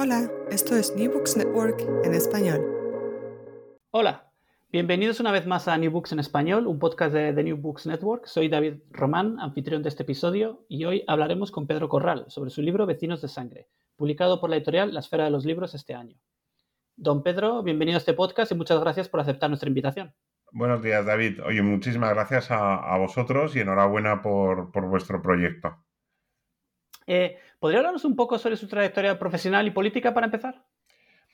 Hola, esto es New Books Network en español. Hola, bienvenidos una vez más a New Books en español, un podcast de The New Books Network. Soy David Román, anfitrión de este episodio, y hoy hablaremos con Pedro Corral sobre su libro Vecinos de Sangre, publicado por la editorial La Esfera de los Libros este año. Don Pedro, bienvenido a este podcast y muchas gracias por aceptar nuestra invitación. Buenos días, David. Oye, muchísimas gracias a, a vosotros y enhorabuena por, por vuestro proyecto. Eh, ¿Podría hablarnos un poco sobre su trayectoria profesional y política para empezar?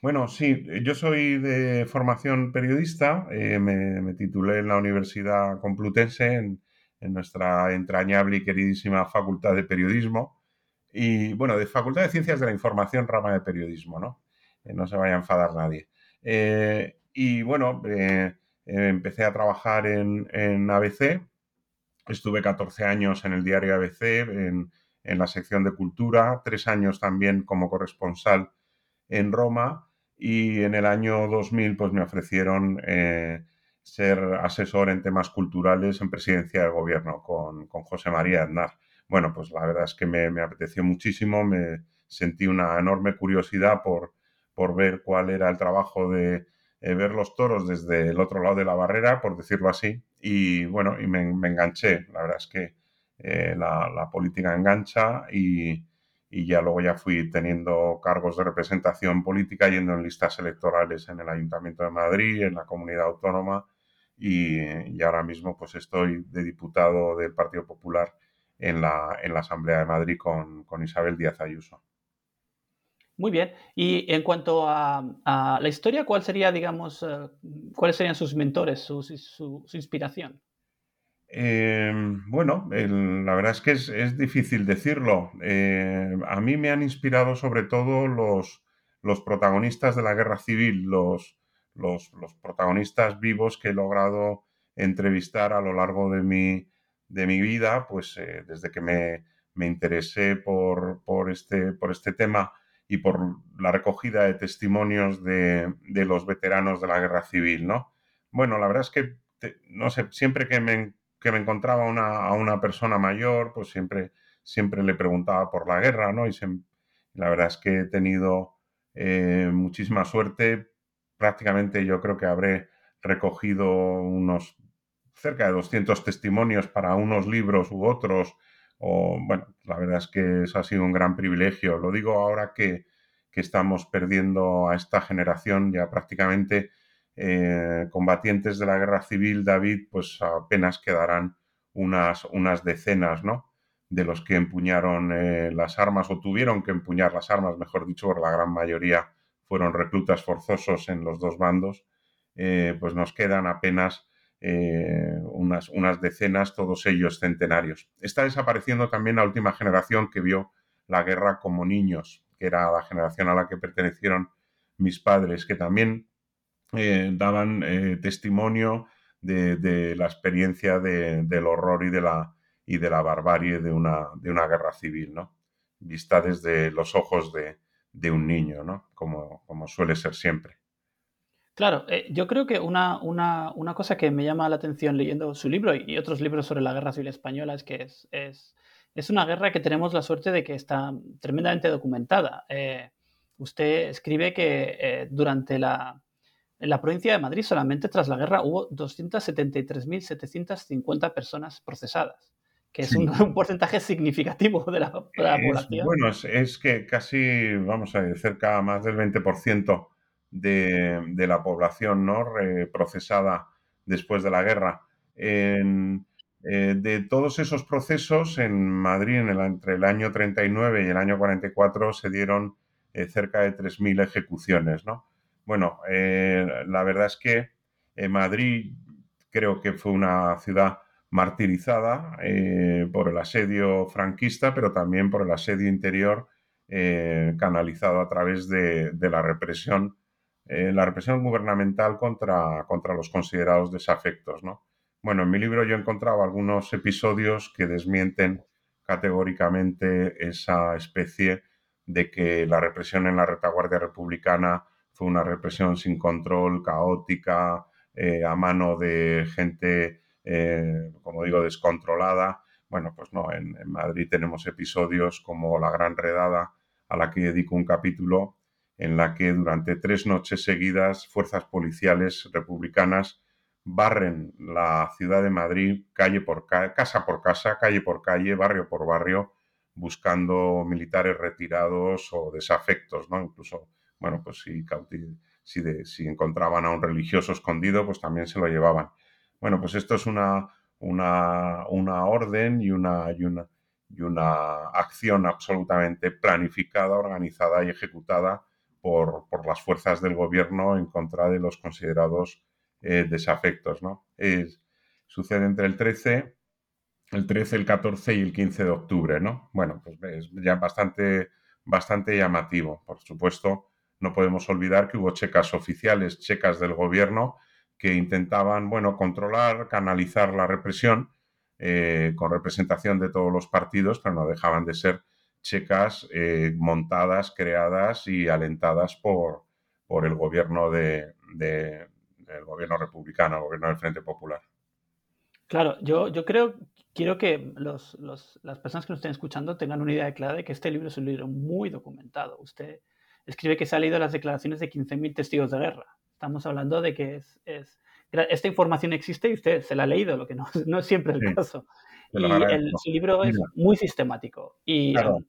Bueno, sí, yo soy de formación periodista, eh, me, titulé en la Universidad Complutense, en, nuestra entrañable y queridísima Facultad de Periodismo, y bueno, de Facultad de Ciencias de la Información, rama de periodismo, ¿no? Eh, no se vaya a enfadar nadie. Eh, y bueno, empecé a trabajar en, en, ABC, estuve 14 años en el diario ABC, en la sección de cultura, tres años también como corresponsal en Roma y en el año 2000 pues me ofrecieron eh, ser asesor en temas culturales en presidencia del gobierno con, con José María Aznar. Bueno, pues la verdad es que me, me, apeteció muchísimo, me sentí una enorme curiosidad por, por ver cuál era el trabajo de eh, ver los toros desde el otro lado de la barrera, por decirlo así, y bueno, y me, me enganché. La verdad es que eh, la, política engancha y, ya luego ya fui teniendo cargos de representación política yendo en listas electorales en el Ayuntamiento de Madrid, en la comunidad autónoma y, ahora mismo pues estoy de diputado del Partido Popular en la, en la Asamblea de Madrid con, Isabel Díaz Ayuso. Muy bien. Y en cuanto a, la historia, ¿cuál sería, digamos, uh, cuáles serían sus mentores, su inspiración? Eh, bueno, la verdad es que es, difícil decirlo. Eh, a mí me han inspirado sobre todo los, los protagonistas de la guerra civil, los, los, los, protagonistas vivos que he logrado entrevistar a lo largo de mi, de mi vida, pues eh, desde que me, me interesé por, por, este, por este tema y por la recogida de testimonios de, de los veteranos de la guerra civil, ¿no? Bueno, la verdad es que, no sé, siempre que me que me encontraba a una persona mayor, pues siempre, siempre le preguntaba por la guerra, ¿no? Y la verdad es que he tenido eh, muchísima suerte. Prácticamente yo creo que habré recogido unos cerca de 200 testimonios para unos libros u otros. O, bueno, la verdad es que eso ha sido un gran privilegio. Lo digo ahora que, que estamos perdiendo a esta generación ya prácticamente eh, combatientes de la guerra civil, David, pues apenas quedarán unas, unas decenas, ¿no? De los que empuñaron eh, las armas o tuvieron que empuñar las armas, mejor dicho, porque la gran mayoría fueron reclutas forzosos en los dos bandos, eh, pues nos quedan apenas unas, unas decenas, todos ellos centenarios. Está desapareciendo también la última generación que vio la guerra como niños, que era la generación a la que pertenecieron mis padres, que también eh, daban eh, testimonio de, la experiencia de, del horror y de la, y de la barbarie de una, de una guerra civil, ¿no? Vista desde los ojos de, de un niño, ¿no? Como, como, suele ser siempre. Claro, eh, yo creo que una, una, una, cosa que me llama la atención leyendo su libro y otros libros sobre la guerra civil española es que es, es, es una guerra que tenemos la suerte de que está tremendamente documentada. Usted escribe que durante la, en la provincia de Madrid solamente tras la guerra hubo 273.750 personas procesadas, que es un, porcentaje significativo de la, población. Bueno, es, que casi, vamos a decir, cerca más del 20% de, de la población ¿no? procesada después de la guerra. En, eh, de todos esos procesos, en Madrid, en el, entre el año 39 y el año 44, se dieron eh, cerca de 3.000 ejecuciones. ¿no? Bueno, eh, la verdad es que Madrid creo que fue una ciudad martirizada por el asedio franquista, pero también por el asedio interior canalizado a través de, la represión, la represión gubernamental contra, contra los considerados desafectos. ¿no? Bueno, en mi libro yo encontraba algunos episodios que desmienten categóricamente esa especie de que la represión en la retaguardia republicana fue una represión sin control, caótica, eh, a mano de gente, eh, como digo, descontrolada. Bueno, pues no, en, Madrid tenemos episodios como La Gran Redada, a la que dedico un capítulo, en la que durante tres noches seguidas fuerzas policiales republicanas barren la ciudad de Madrid calle por casa por casa, calle por calle, barrio por barrio, buscando militares retirados o desafectos, ¿no? Incluso, bueno, pues si, si, encontraban a un religioso escondido, pues también se lo llevaban. Bueno, pues esto es una, una, una orden y una, y una, y una acción absolutamente planificada, organizada y ejecutada por, por las fuerzas del gobierno en contra de los considerados eh, desafectos, ¿no? sucede entre el 13, el 13, el 14 y el 15 de octubre, ¿no? Bueno, pues es ya bastante, bastante llamativo. Por supuesto, no podemos olvidar que hubo checas oficiales, checas del gobierno, que intentaban, bueno, controlar, canalizar la represión eh, con representación de todos los partidos, pero no dejaban de ser checas eh, montadas, creadas y alentadas por, por el gobierno de, el gobierno republicano, el gobierno del Frente Popular. Claro, yo, yo creo, quiero que los, las personas que nos estén escuchando tengan una idea clara de que este libro es un libro muy documentado. Usted escribe que se ha leído las declaraciones de 15.000 testigos de guerra. Estamos hablando de que es, es, esta información existe y usted se la ha leído, lo que no, no es siempre el caso. Y el, su libro es muy sistemático. Y, claro.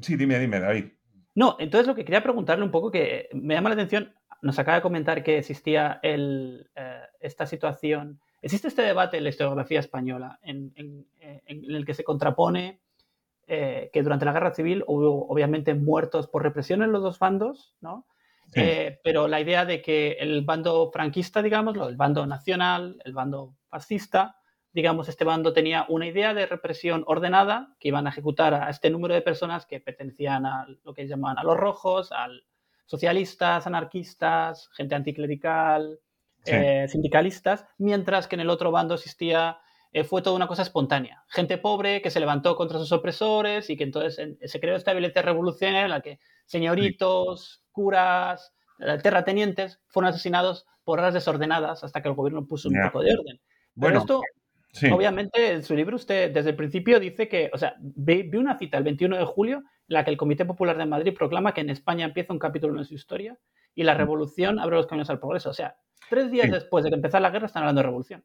Sí, dime, dime, David. No, entonces lo que quería preguntarle un poco que me llama la atención, nos acaba de comentar que existía el, eh, esta situación, existe este debate en la historiografía española en, el que se contrapone eh, que durante la guerra civil hubo obviamente muertos por represión en los dos bandos, ¿no? Eh, pero la idea de que el bando franquista, digamos, el bando nacional, el bando fascista, digamos, este bando tenía una idea de represión ordenada, que iban a ejecutar a este número de personas que pertenecían a lo que llamaban a los rojos, al, socialistas, anarquistas, gente anticlerical, eh, sindicalistas, mientras que en el otro bando existía, fue toda una cosa espontánea. Gente pobre que se levantó contra sus opresores y que entonces se creó esta violencia revolucionaria en la que señoritos, curas, eh, terratenientes fueron asesinados por horas desordenadas hasta que el gobierno puso un poco de orden. Bueno, esto, obviamente, en su libro usted desde el principio dice que, o sea, vi, una cita el 21 de julio la que el Comité Popular de Madrid proclama que en España empieza un capítulo en su historia y la mm. revolución abre los caminos al progreso. O sea, tres días después de que empezara la guerra están hablando de revolución.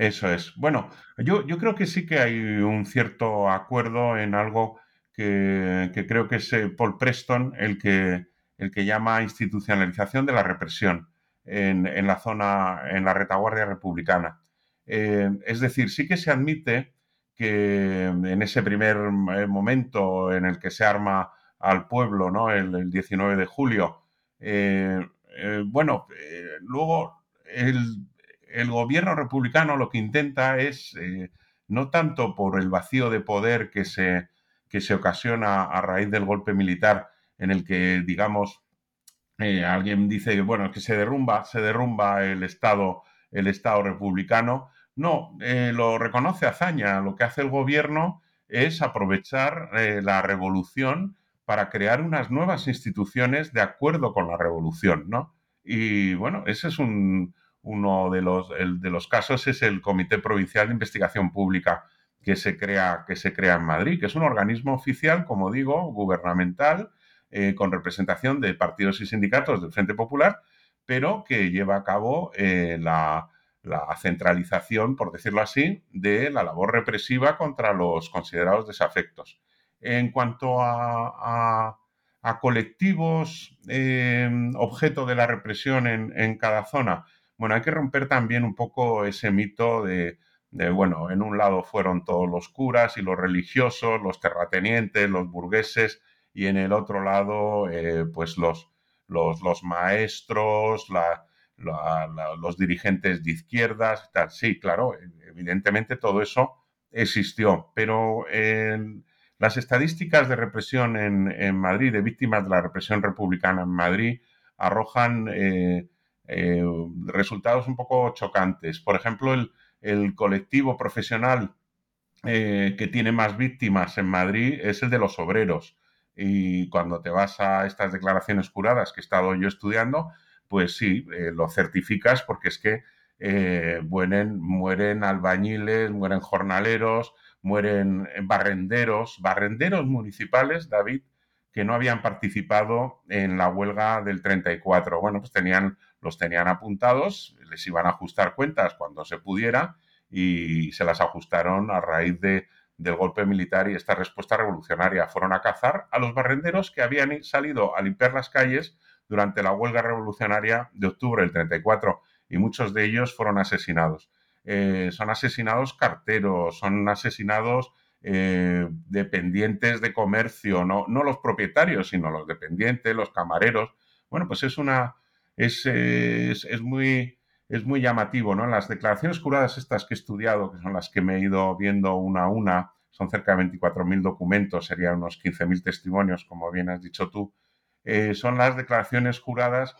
Eso es. Bueno, yo, yo creo que sí que hay un cierto acuerdo en algo que, creo que es eh, Paul Preston el que, el que llama institucionalización de la represión en, la zona, en la retaguardia republicana. Eh, es decir, sí que se admite que en ese primer eh, momento en el que se arma al pueblo, ¿no? el, 19 de julio, eh, bueno, luego el, gobierno republicano lo que intenta es, no tanto por el vacío de poder que se, que se ocasiona a raíz del golpe militar, en el que, digamos, alguien dice que, bueno, que se derrumba, se derrumba el Estado, el Estado republicano, no, eh, lo reconoce Azaña. Lo que hace el gobierno es aprovechar eh, la revolución para crear unas nuevas instituciones de acuerdo con la revolución, ¿no? Y bueno, ese es uno de los, de los casos, es el Comité Provincial de Investigación Pública que se, crea, que se crea en Madrid, que es un organismo oficial, como digo, gubernamental, eh, con representación de partidos y sindicatos del Frente Popular, pero que lleva a cabo la, la centralización, por decirlo así, de la labor represiva contra los considerados desafectos. En cuanto a, colectivos eh, objeto de la represión en, cada zona, bueno, hay que romper también un poco ese mito de, bueno, en un lado fueron todos los curas y los religiosos, los terratenientes, los burgueses, y en el otro lado, eh, pues los, los, maestros, la, los dirigentes de izquierdas, tal. Sí, claro, evidentemente todo eso existió, pero las estadísticas de represión en, Madrid, de víctimas de la represión republicana en Madrid, arrojan eh, eh, resultados un poco chocantes. Por ejemplo, el, colectivo profesional eh, que tiene más víctimas en Madrid es el de los obreros. Y cuando te vas a estas declaraciones curadas que he estado yo estudiando, pues sí, eh, lo certificas porque es que eh, mueren albañiles, mueren jornaleros, mueren barrenderos, barrenderos municipales, David, que no habían participado en la huelga del 34. Bueno, pues tenían, los tenían apuntados, les iban a ajustar cuentas cuando se pudiera y se las ajustaron a raíz de, del golpe militar y esta respuesta revolucionaria. Fueron a cazar a los barrenderos que habían salido a limpiar las calles durante la huelga revolucionaria de octubre del 34 y muchos de ellos fueron asesinados. Eh, son asesinados carteros, son asesinados eh, dependientes de comercio, no, no los propietarios, sino los dependientes, los camareros. Bueno, pues es una. Es, es, muy. Es muy llamativo, ¿no? Las declaraciones curadas estas que he estudiado, que son las que me he ido viendo una a una, son cerca de 24.000 documentos, serían unos 15.000 testimonios, como bien has dicho tú, eh, son las declaraciones juradas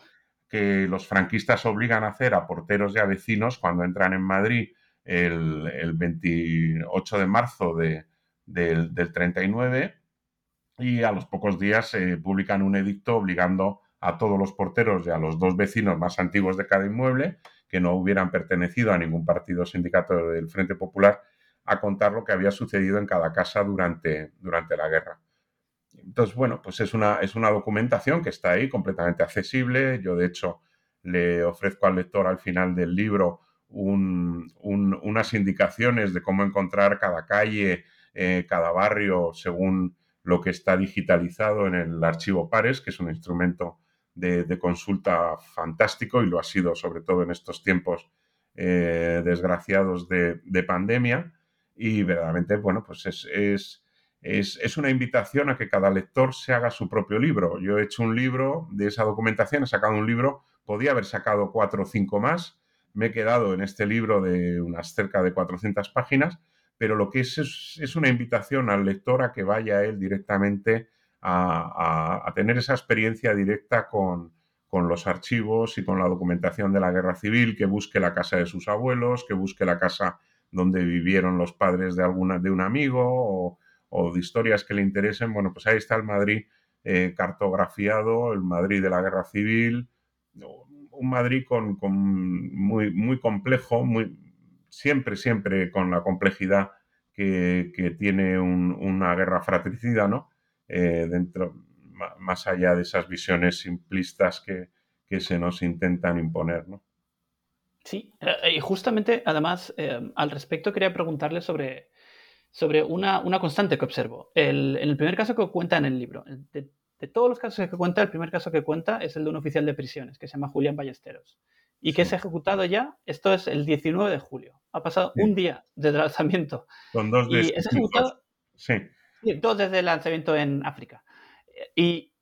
que los franquistas obligan a hacer a porteros y a vecinos cuando entran en Madrid el, 28 de marzo del, 39 y a los pocos días se publican un edicto obligando a todos los porteros y a los dos vecinos más antiguos de cada inmueble que no hubieran pertenecido a ningún partido sindicato del Frente Popular a contar lo que había sucedido en cada casa durante, durante la guerra. Entonces, bueno, pues es una, es una documentación que está ahí completamente accesible. Yo, de hecho, le ofrezco al lector al final del libro unas indicaciones de cómo encontrar cada calle, eh, cada barrio, según lo que está digitalizado en el archivo Pares, que es un instrumento de, consulta fantástico y lo ha sido sobre todo en estos tiempos eh, desgraciados de, pandemia. Y verdaderamente, bueno, pues es es, una invitación a que cada lector se haga su propio libro. Yo he hecho un libro de esa documentación, he sacado un libro, podía haber sacado cuatro o cinco más, me he quedado en este libro de unas cerca de 400 páginas, pero lo que es es, una invitación al lector a que vaya él directamente a, tener esa experiencia directa con, con los archivos y con la documentación de la guerra civil, que busque la casa de sus abuelos, que busque la casa donde vivieron los padres de alguna de un amigo o, de historias que le interesen, bueno, pues ahí está el Madrid eh, cartografiado, el Madrid de la Guerra Civil, un Madrid con, muy, muy complejo, muy, siempre, siempre con la complejidad que, tiene una guerra fratricida, ¿no? Eh, dentro, más allá de esas visiones simplistas que, que se nos intentan imponer, ¿no? Sí, eh, y justamente, además, al respecto quería preguntarle sobre sobre una, una constante que observo. El, en el primer caso que cuenta en el libro, de, todos los casos que cuenta, el primer caso que cuenta es el de un oficial de prisiones que se llama Julián Ballesteros y que es ejecutado ya, esto es el 19 de julio. Ha pasado un día el lanzamiento. Con dos de y es ejecutado, sí. Dos desde el lanzamiento en África. Y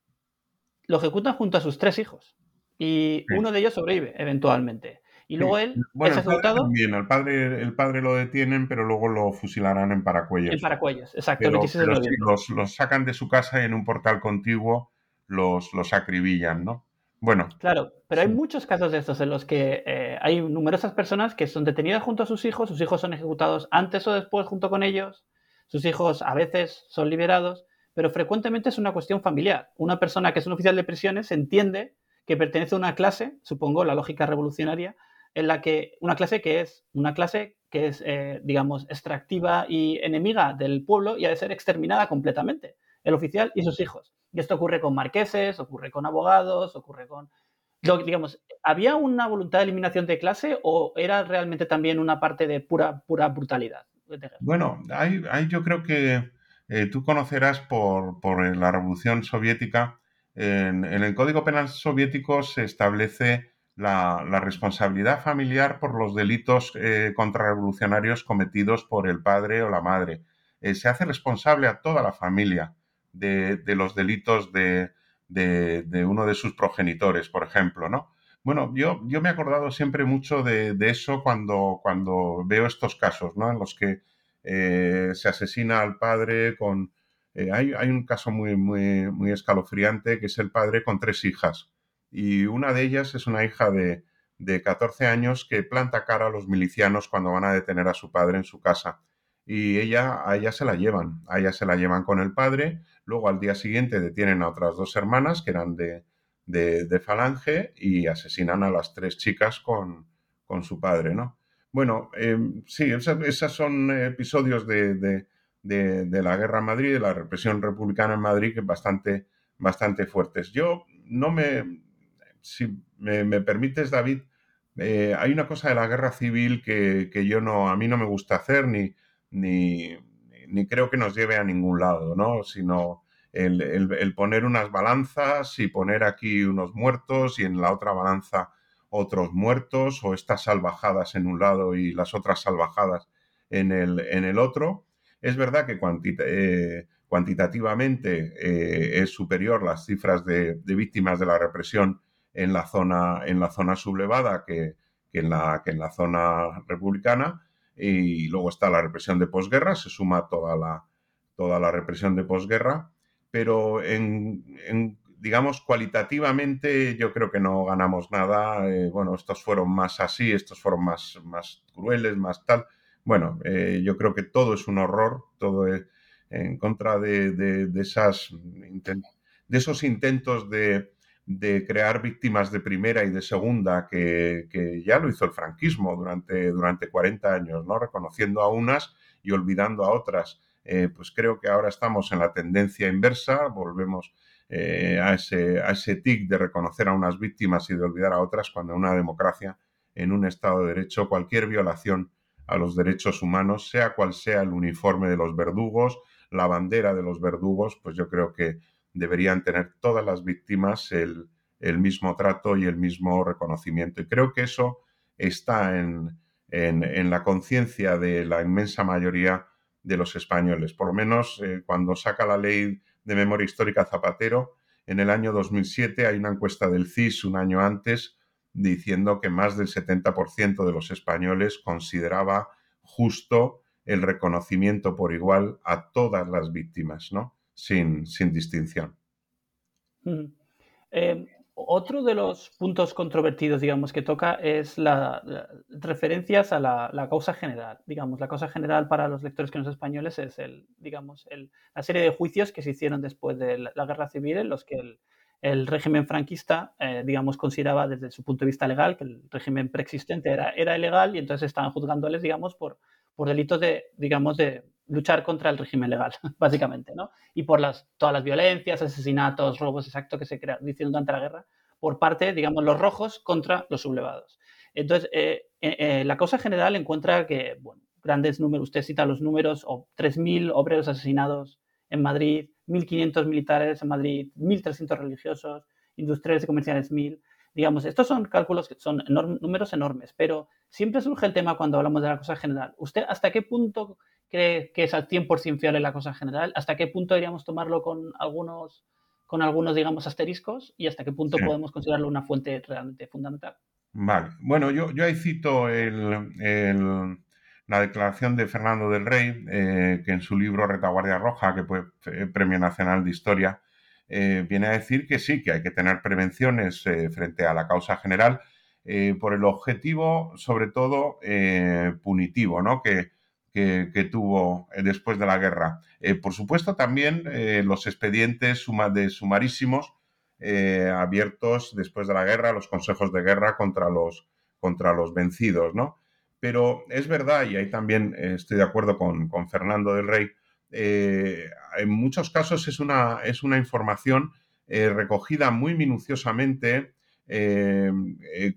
lo ejecutan junto a sus tres hijos. Y uno de ellos sobrevive eventualmente. Y luego él bueno, es ejecutado. Bien, al padre, el padre lo detienen, pero luego lo fusilarán en Paracuellos. En Paracuellos, exacto. los, sacan de su casa y en un portal contiguo los, los acribillan, ¿no? Bueno. Claro, pero hay muchos casos de estos en los que eh, hay numerosas personas que son detenidas junto a sus hijos, sus hijos son ejecutados antes o después junto con ellos, sus hijos a veces son liberados, pero frecuentemente es una cuestión familiar. Una persona que es un oficial de prisiones entiende que pertenece a una clase, supongo, la lógica revolucionaria, en la que una clase que es una clase que es, eh, digamos, extractiva y enemiga del pueblo y ha de ser exterminada completamente, el oficial y sus hijos. Y esto ocurre con marqueses, ocurre con abogados, ocurre con digamos, ¿había una voluntad de eliminación de clase o era realmente también una parte de pura, pura brutalidad? Bueno, hay, yo creo que eh, tú conocerás por, la Revolución Soviética, en, el Código Penal soviético se establece la, responsabilidad familiar por los delitos eh, contrarrevolucionarios cometidos por el padre o la madre. Eh, se hace responsable a toda la familia de, los delitos de, uno de sus progenitores, por ejemplo, ¿no? Bueno, yo, yo me he acordado siempre mucho de, eso cuando, cuando veo estos casos, ¿no? En los que eh, se asesina al padre con... Eh, hay, un caso muy, muy, muy escalofriante que es el padre con tres hijas y una de ellas es una hija de, de 14 años que planta cara a los milicianos cuando van a detener a su padre en su casa y ella, a ella se la llevan, a ella se la llevan con el padre, luego al día siguiente detienen a otras dos hermanas que eran de, de, Falange y asesinan a las tres chicas con, con su padre, ¿no? Bueno, em, sí, esos son episodios de, de, la guerra en Madrid, de la represión republicana en Madrid, que bastante, bastante fuertes. Yo no me, si me, permites, David, eh, hay una cosa de la guerra civil que, que, yo no, a mí no me gusta hacer ni, ni, ni creo que nos lleve a ningún lado, ¿no? Sino el, poner unas balanzas y poner aquí unos muertos y en la otra balanza otros muertos o estas salvajadas en un lado y las otras salvajadas en el, en el otro. Es verdad que eh, cuantitativamente eh, es superior las cifras de, víctimas de la represión en la zona, en la zona sublevada que, en la, que en la zona republicana. Y luego está la represión de posguerra, se suma toda la, toda la represión de posguerra pero en, digamos, cualitativamente yo creo que no ganamos nada. Eh, bueno, estos fueron más así, estos fueron más, más crueles, más tal. Bueno, eh, yo creo que todo es un horror, todo es en contra de, esas, de esos intentos de, crear víctimas de primera y de segunda, que, que, ya lo hizo el franquismo durante, durante 40 años, ¿no? Reconociendo a unas y olvidando a otras. Eh, pues creo que ahora estamos en la tendencia inversa, volvemos eh, a, ese, a ese tic de reconocer a unas víctimas y de olvidar a otras cuando en una democracia, en un Estado de Derecho, cualquier violación a los derechos humanos, sea cual sea el uniforme de los verdugos, la bandera de los verdugos, pues yo creo que deberían tener todas las víctimas el, mismo trato y el mismo reconocimiento. Y creo que eso está en, en la conciencia de la inmensa mayoría de los españoles. Por lo menos eh, cuando saca la ley de memoria histórica Zapatero, en el año 2007 hay una encuesta del CIS un año antes diciendo que más del 70% de los españoles consideraba justo el reconocimiento por igual a todas las víctimas, ¿no? Sin, sin distinción. Otro de los puntos controvertidos, digamos, que toca es las referencias a la, causa general. Digamos, la causa general para los lectores que no son españoles es el, digamos, la serie de juicios que se hicieron después de la, guerra civil en los que el, régimen franquista, eh, digamos, consideraba desde su punto de vista legal que el régimen preexistente era, era ilegal y entonces estaban juzgándoles, digamos, por, por delitos de, digamos, de luchar contra el régimen legal, básicamente, ¿no? Y por las, todas las violencias, asesinatos, robos, exacto, que se hicieron durante la guerra por parte, digamos, los rojos contra los sublevados. Entonces, eh, eh, eh, la causa general encuentra que, bueno, grandes números, usted cita los números, o 3.000 obreros asesinados en Madrid, 1.500 militares en Madrid, 1.300 religiosos, industriales y comerciales 1.000. Digamos, estos son cálculos que son números enormes, pero siempre surge el tema cuando hablamos de la cosa general. ¿Usted hasta qué punto cree que es al 100% fiable la cosa general? ¿Hasta qué punto deberíamos tomarlo con algunos, con algunos, digamos, asteriscos? ¿Y hasta qué punto podemos considerarlo una fuente realmente fundamental? Vale. Bueno, yo, yo ahí cito el, la declaración de Fernando del Rey, eh, que en su libro Retaguardia Roja, que fue Premio Nacional de Historia, eh, viene a decir que sí, que hay que tener prevenciones eh, frente a la causa general eh, por el objetivo, sobre todo, punitivo, ¿no? Que, que, tuvo después de la guerra. por supuesto, también los expedientes sumarísimos abiertos después de la guerra, los consejos de guerra contra los, contra los vencidos, ¿no? Pero es verdad, y ahí también estoy de acuerdo con, con Fernando del Rey, eh, en muchos casos es una, es una información eh, recogida muy minuciosamente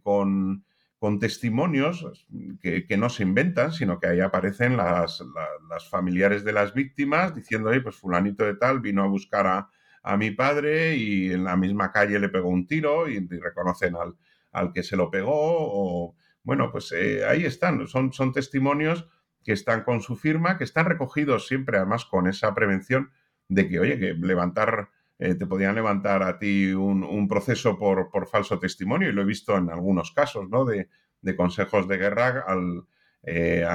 con, con, testimonios que, no se inventan, sino que ahí aparecen las, familiares de las víctimas diciendo, pues fulanito de tal vino a buscar a, a mi padre y en la misma calle le pegó un tiro y, reconocen al, al, que se lo pegó. O, bueno, pues eh, ahí están, son, son testimonios que están con su firma, que están recogidos siempre además con esa prevención de que, oye, que levantar, eh, te podían levantar a ti un, proceso por, por, falso testimonio, y lo he visto en algunos casos, ¿no? De, de consejos de guerra al, eh,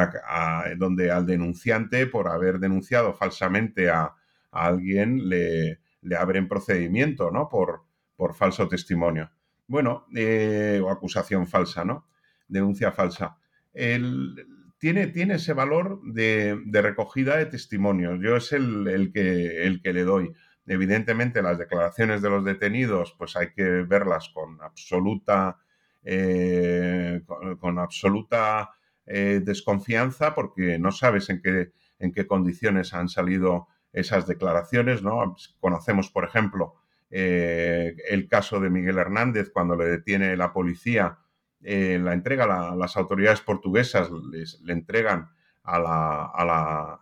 donde al denunciante, por haber denunciado falsamente a, a alguien, le, abren procedimiento, ¿no? Por, por falso testimonio. Bueno, eh, o acusación falsa, ¿no? Denuncia falsa. tiene, tiene, ese valor de, recogida de testimonios. Yo es el, que, el que le doy. Evidentemente, las declaraciones de los detenidos, pues hay que verlas con absoluta, eh, con, absoluta eh, desconfianza, porque no sabes en qué, en qué condiciones han salido esas declaraciones, ¿no? Conocemos, por ejemplo, eh, el caso de Miguel Hernández cuando le detiene la policía, la entrega a las autoridades portuguesas, le entregan a la, a, la,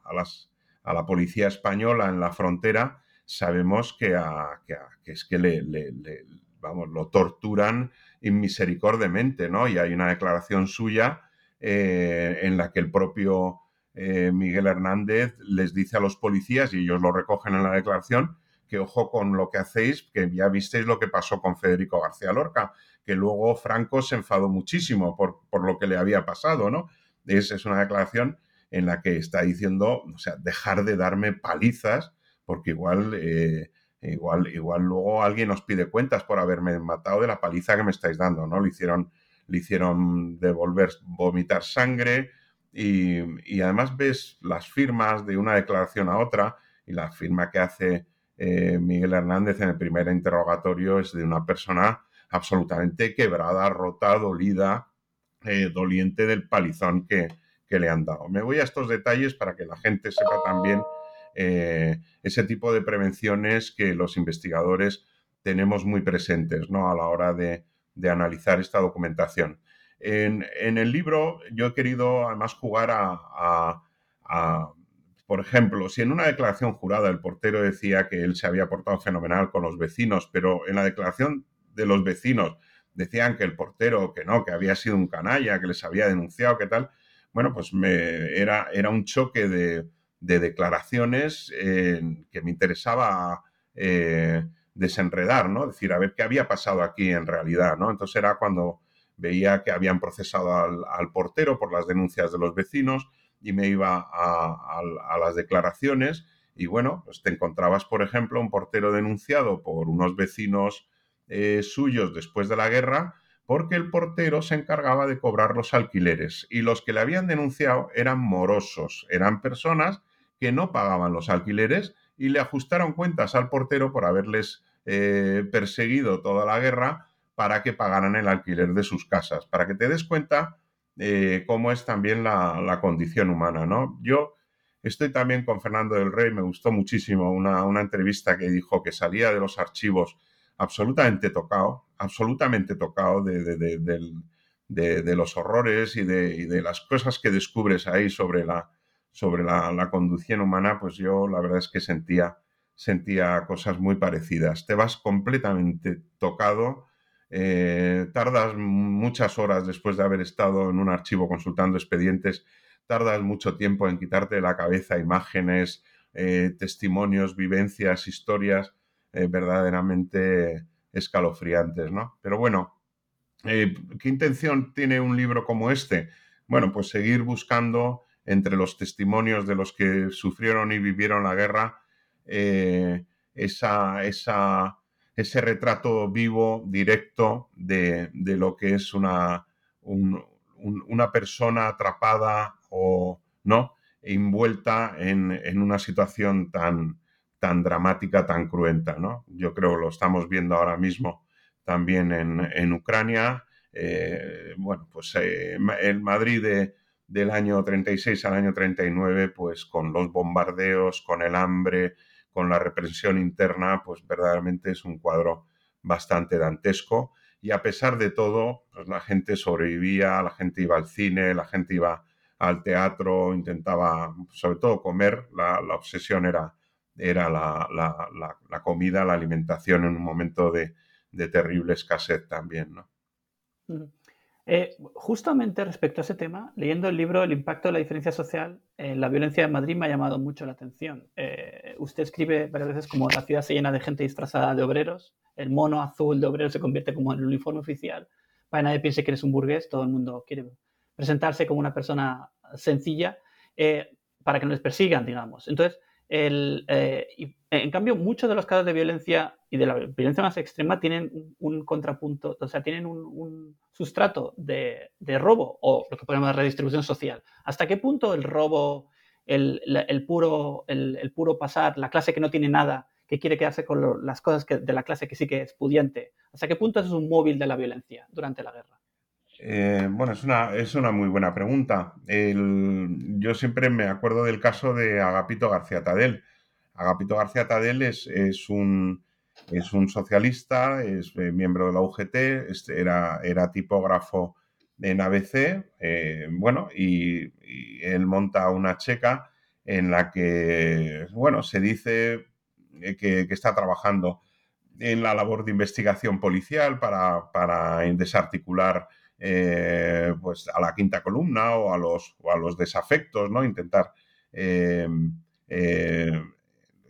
a, la, policía española en la frontera, sabemos que, es que le, vamos, lo torturan inmisericordiamente, ¿no? Y hay una declaración suya eh, en la que el propio eh, Miguel Hernández les dice a los policías, y ellos lo recogen en la declaración, que ojo con lo que hacéis, que ya visteis lo que pasó con Federico García Lorca, que luego Franco se enfadó muchísimo por, por lo que le había pasado, ¿no? Es, es, una declaración en la que está diciendo, o sea, dejar de darme palizas, porque igual, eh, igual, igual luego alguien os pide cuentas por haberme matado de la paliza que me estáis dando, ¿no? Le hicieron, le hicieron devolver, vomitar sangre, y, además ves las firmas de una declaración a otra y la firma que hace eh, Miguel Hernández en el primer interrogatorio es de una persona absolutamente quebrada, rota, dolida, eh, doliente del palizón que, le han dado. Me voy a estos detalles para que la gente sepa también eh, ese tipo de prevenciones que los investigadores tenemos muy presentes ¿no? a la hora de analizar esta documentación. En, el libro yo he querido además jugar a, por ejemplo, si en una declaración jurada el portero decía que él se había portado fenomenal con los vecinos, pero en la declaración de los vecinos decían que el portero, que no, que había sido un canalla, que les había denunciado, que tal, bueno, pues me, era, era un choque de, declaraciones que me interesaba eh, desenredar, ¿no? decir, a ver qué había pasado aquí en realidad, ¿no? Entonces era cuando veía que habían procesado al, portero por las denuncias de los vecinos y me iba a, las declaraciones y bueno, pues te encontrabas, por ejemplo, un portero denunciado por unos vecinos eh, suyos después de la guerra porque el portero se encargaba de cobrar los alquileres y los que le habían denunciado eran morosos, eran personas que no pagaban los alquileres y le ajustaron cuentas al portero por haberles eh, perseguido toda la guerra para que pagaran el alquiler de sus casas, para que te des cuenta eh, cómo es también la, condición humana, ¿no? Yo estoy también con Fernando del Rey, me gustó muchísimo una, entrevista que dijo que salía de los archivos absolutamente tocado, absolutamente tocado de, los horrores y, de, las cosas que descubres ahí sobre la, sobre la, conducción humana, pues yo la verdad es que sentía, sentía cosas muy parecidas. Te vas completamente tocado eh, tardas muchas horas después de haber estado en un archivo consultando expedientes, tardas mucho tiempo en quitarte de la cabeza imágenes, eh, testimonios, vivencias, historias eh, verdaderamente escalofriantes, ¿no? Pero bueno, ¿qué intención tiene un libro como este? Bueno, pues seguir buscando entre los testimonios de los que sufrieron y vivieron la guerra esa, esa ese retrato vivo, directo de, lo que es una, una persona atrapada o no envuelta en, una situación tan, tan dramática, tan cruenta. ¿no? Yo creo lo estamos viendo ahora mismo también en, Ucrania. Eh, bueno, pues eh, el Madrid del año 36 al año 39, pues con los bombardeos, con el hambre, con la represión interna, pues verdaderamente es un cuadro bastante dantesco y a pesar de todo, pues la gente sobrevivía, la gente iba al cine, la gente iba al teatro, intentaba sobre todo comer, la, obsesión era, era la, comida, la alimentación en un momento de, terrible escasez también. ¿no? Eh, justamente respecto a ese tema, leyendo el libro El impacto de la diferencia social en la violencia en Madrid me ha llamado mucho la atención. Eh, usted escribe varias veces como la ciudad se llena de gente disfrazada de obreros, el mono azul de obreros se convierte como en el uniforme oficial, para nadie piense que eres un burgués, todo el mundo quiere presentarse como una persona sencilla eh, para que no les persigan, digamos. Entonces, el, eh, en cambio, muchos de los casos de violencia y de la violencia más extrema tienen un, contrapunto, o sea, tienen un, sustrato de, robo o lo que podemos llamar redistribución social. ¿Hasta qué punto el robo, el, puro, el, puro pasar, la clase que no tiene nada, que quiere quedarse con las cosas de la clase que sí que es pudiente, hasta qué punto es un móvil de la violencia durante la guerra? Eh, bueno, es una, es una muy buena pregunta. yo siempre me acuerdo del caso de Agapito García Tadel. Agapito García Tadel es, un, es un socialista, es eh, miembro de la UGT, era, era tipógrafo en ABC, eh, bueno, y, él monta una checa en la que, bueno, se dice que, está trabajando en la labor de investigación policial para, para desarticular eh, pues a la quinta columna o a los, a los desafectos, ¿no? Intentar,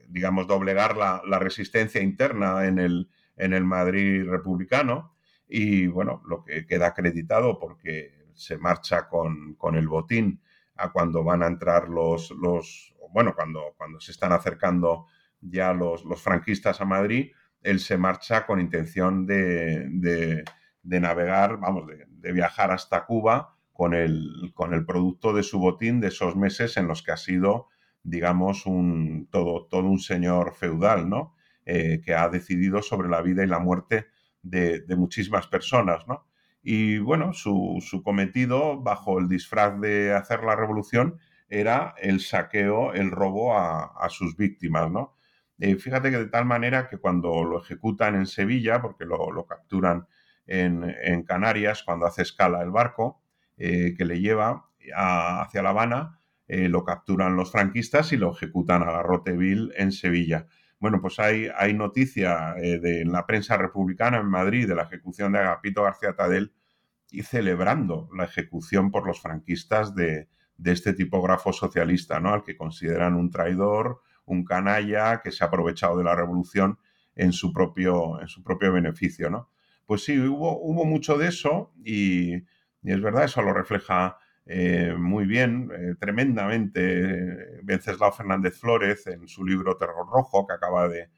digamos, doblegar la, resistencia interna en el, en el Madrid republicano. Y bueno, lo que queda acreditado porque se marcha con, el botín a cuando van a entrar los, los bueno, cuando, cuando se están acercando ya los, los franquistas a Madrid, él se marcha con intención de de navegar, vamos, de, viajar hasta Cuba con el, con el producto de su botín de esos meses en los que ha sido, digamos, un, todo, todo un señor feudal, ¿no? Eh, que ha decidido sobre la vida y la muerte de, muchísimas personas, ¿no? Y bueno, su, cometido, bajo el disfraz de hacer la revolución, era el saqueo, el robo a, sus víctimas, ¿no? Eh, fíjate que de tal manera que cuando lo ejecutan en Sevilla, porque lo, lo capturan en, Canarias cuando hace escala el barco eh, que le lleva hacia La Habana, eh, lo capturan los franquistas y lo ejecutan a garrote vil en Sevilla. Bueno, pues hay, hay noticia eh, de, en la prensa republicana en Madrid de la ejecución de Agapito García Tadel y celebrando la ejecución por los franquistas de, de este tipógrafo socialista, ¿no? Al que consideran un traidor, un canalla que se ha aprovechado de la revolución en su propio, en su propio beneficio, ¿no? Pues sí, hubo, hubo mucho de eso y, es verdad, eso lo refleja eh, muy bien, eh, tremendamente, Venceslao Fernández Flórez en su libro Terror Rojo, que acaba de,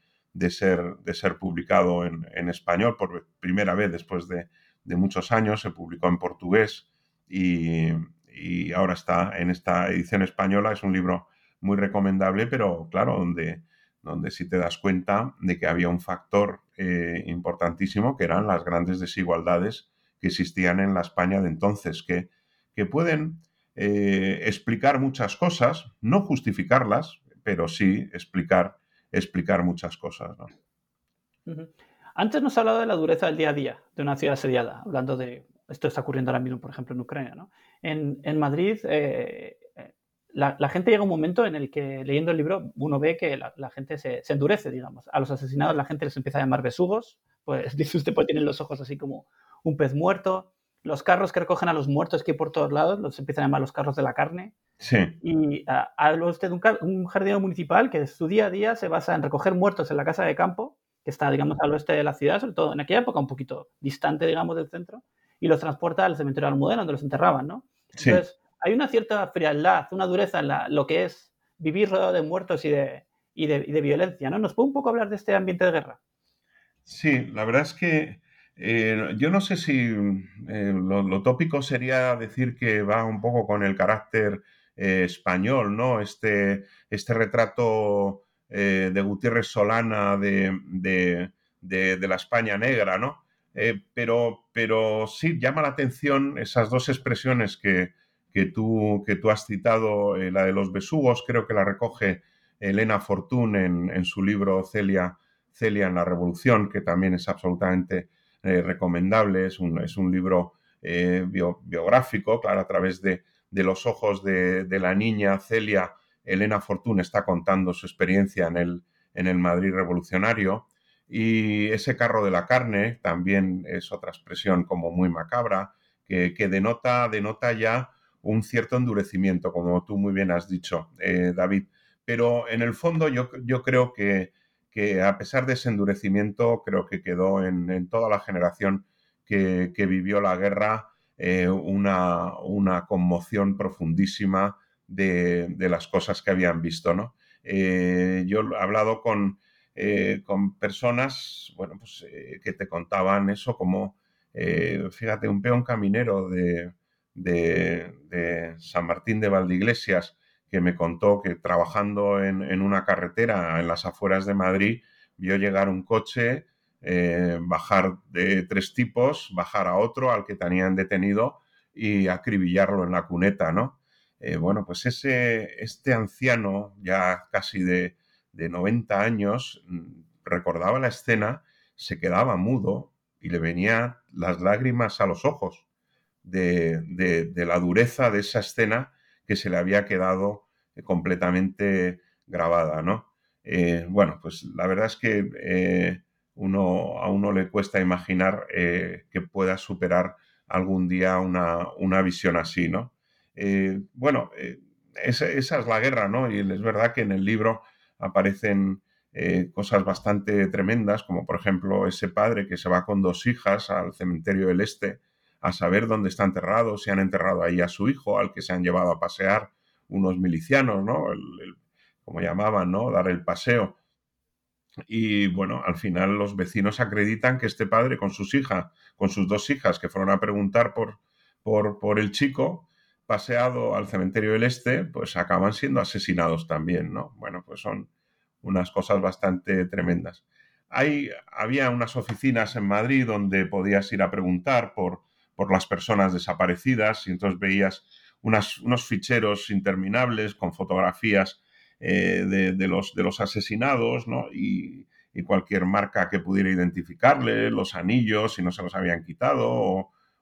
ser, de ser, publicado en, español por primera vez después de, muchos años, se publicó en portugués y, y, ahora está en esta edición española. Es un libro muy recomendable, pero claro, donde donde sí te das cuenta de que había un factor eh, importantísimo que eran las grandes desigualdades que existían en la España de entonces, que, que pueden eh, explicar muchas cosas, no justificarlas, pero sí explicar, explicar muchas cosas. Antes nos ha hablado de la dureza del día a día de una ciudad asediada, hablando de esto está ocurriendo ahora mismo, por ejemplo, en Ucrania. En, Madrid, eh, la, gente llega a un momento en el que leyendo el libro uno ve que la, gente se, endurece, digamos. A los asesinados la gente les empieza a llamar besugos, pues dice usted, pues tienen los ojos así como un pez muerto. Los carros que recogen a los muertos que hay por todos lados los empiezan a llamar los carros de la carne. Sí. Y habla usted de un, un, jardinero municipal que su día a día se basa en recoger muertos en la casa de campo, que está, digamos, al oeste de la ciudad, sobre todo en aquella época un poquito distante, digamos, del centro, y los transporta al cementerio de Almudena, donde los enterraban, ¿no? Sí hay una cierta frialdad, una dureza en lo que es vivir rodeado de muertos y de, de, violencia, ¿no? ¿Nos puede un poco hablar de este ambiente de guerra? Sí, la verdad es que eh, yo no sé si eh, lo, tópico sería decir que va un poco con el carácter eh, español, ¿no? Este, este retrato de Gutiérrez Solana de, la España negra, ¿no? pero, pero sí llama la atención esas dos expresiones que, que tú, que tú has citado, la de los besugos, creo que la recoge Elena Fortún en, su libro Celia, Celia en la Revolución, que también es absolutamente recomendable, es un, es un libro biográfico, claro, a través de, los ojos de, de, la niña Celia, Elena Fortún está contando su experiencia en el, en el Madrid revolucionario. Y ese carro de la carne también es otra expresión como muy macabra, que, denota, denota ya un cierto endurecimiento, como tú muy bien has dicho, eh, David. Pero en el fondo yo, yo creo que, que, a pesar de ese endurecimiento, creo que quedó en, toda la generación que, vivió la guerra eh, una, una, conmoción profundísima de, de, las cosas que habían visto. ¿no? Eh, yo he hablado con, con personas bueno, pues, que te contaban eso como, fíjate, un peón caminero de, de, San Martín de Valdeiglesias, que me contó que trabajando en, una carretera en las afueras de Madrid, vio llegar un coche, eh, bajar de tres tipos, bajar a otro al que tenían detenido y acribillarlo en la cuneta, ¿no? Eh, bueno, pues ese, este anciano, ya casi de, de 90 años, mm, recordaba la escena, se quedaba mudo y le venían las lágrimas a los ojos de, la dureza de esa escena que se le había quedado eh, completamente grabada, ¿no? Eh, bueno, pues la verdad es que eh, uno, a uno le cuesta imaginar que pueda superar algún día una, visión así, ¿no? bueno, esa, es la guerra, ¿no? Y es verdad que en el libro aparecen cosas bastante tremendas, como por ejemplo ese padre que se va con dos hijas al cementerio del Este a saber dónde está enterrado, si han enterrado ahí a su hijo, al que se han llevado a pasear unos milicianos, ¿no? El, como llamaban, ¿no? Dar el paseo. Y bueno, al final los vecinos acreditan que este padre con sus hijas, con sus dos hijas que fueron a preguntar por, por, por el chico, paseado al cementerio del Este, pues acaban siendo asesinados también, ¿no? Bueno, pues son unas cosas bastante tremendas. Hay, había unas oficinas en Madrid donde podías ir a preguntar por, por las personas desaparecidas y entonces veías unos ficheros interminables con fotografías eh, de, los, asesinados y, cualquier marca que pudiera identificarle, los anillos si no se los habían quitado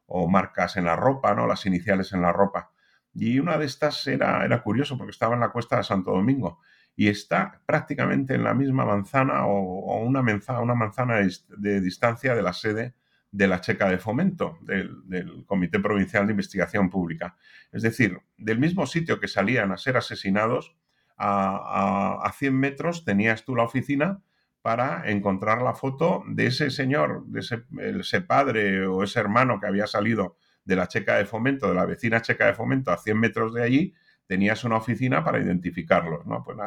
o, marcas en la ropa, ¿no? las iniciales en la ropa. Y una de estas era, era curioso porque estaba en la cuesta de Santo Domingo y está prácticamente en la misma manzana o, una manzana de distancia de la sede de la Checa de Fomento, del, Comité Provincial de Investigación Pública. Es decir, del mismo sitio que salían a ser asesinados, a, a, 100 metros tenías tú la oficina para encontrar la foto de ese señor, de ese, padre o ese hermano que había salido de la Checa de Fomento, de la vecina Checa de Fomento, a 100 metros de allí, tenías una oficina para identificarlos, ¿no? Pues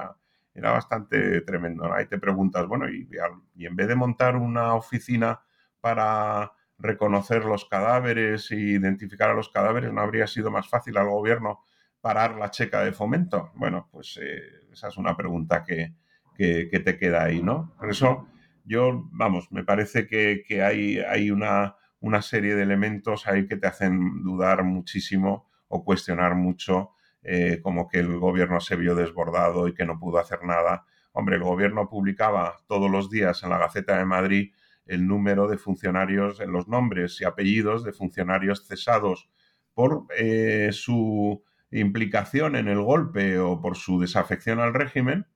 era bastante tremendo, Ahí te preguntas, bueno, y, y en vez de montar una oficina para reconocer los cadáveres e identificar a los cadáveres, ¿no habría sido más fácil al gobierno parar la checa de fomento? Bueno, pues eh, esa es una pregunta que, te queda ahí, ¿no? Por eso yo, vamos, me parece que, hay, hay una, una, serie de elementos ahí que te hacen dudar muchísimo o cuestionar mucho, eh, como que el gobierno se vio desbordado y que no pudo hacer nada. Hombre, el gobierno publicaba todos los días en la Gaceta de Madrid el número de funcionarios, en los nombres y apellidos de funcionarios cesados por eh, su implicación en el golpe o por su desafección al régimen,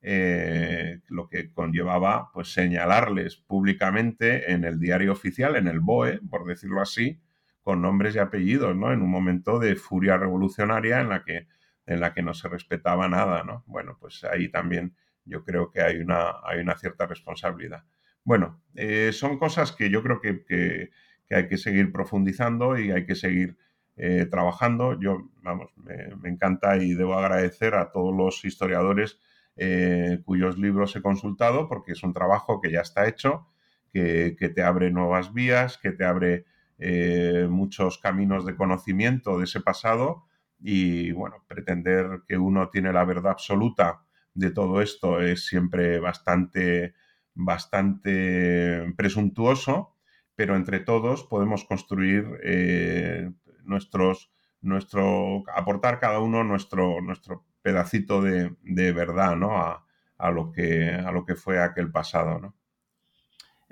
eh, lo que conllevaba pues señalarles públicamente en el diario oficial, en el BOE, por decirlo así, con nombres y apellidos, ¿no? En un momento de furia revolucionaria en la que, en la que no se respetaba nada, ¿no? Bueno, pues ahí también yo creo que hay una, hay una cierta responsabilidad. Bueno, eh, son cosas que yo creo que, hay que seguir profundizando y hay que seguir eh, trabajando. Yo, vamos, me, encanta y debo agradecer a todos los historiadores eh, cuyos libros he consultado porque es un trabajo que ya está hecho, que, te abre nuevas vías, que te abre muchos caminos de conocimiento de ese pasado y, bueno, pretender que uno tiene la verdad absoluta de todo esto es siempre bastante bastante presuntuoso, pero entre todos podemos construir eh, nuestros, nuestro, aportar cada uno nuestro, nuestro pedacito de, verdad, ¿no? A, lo que, a lo que fue aquel pasado, ¿no?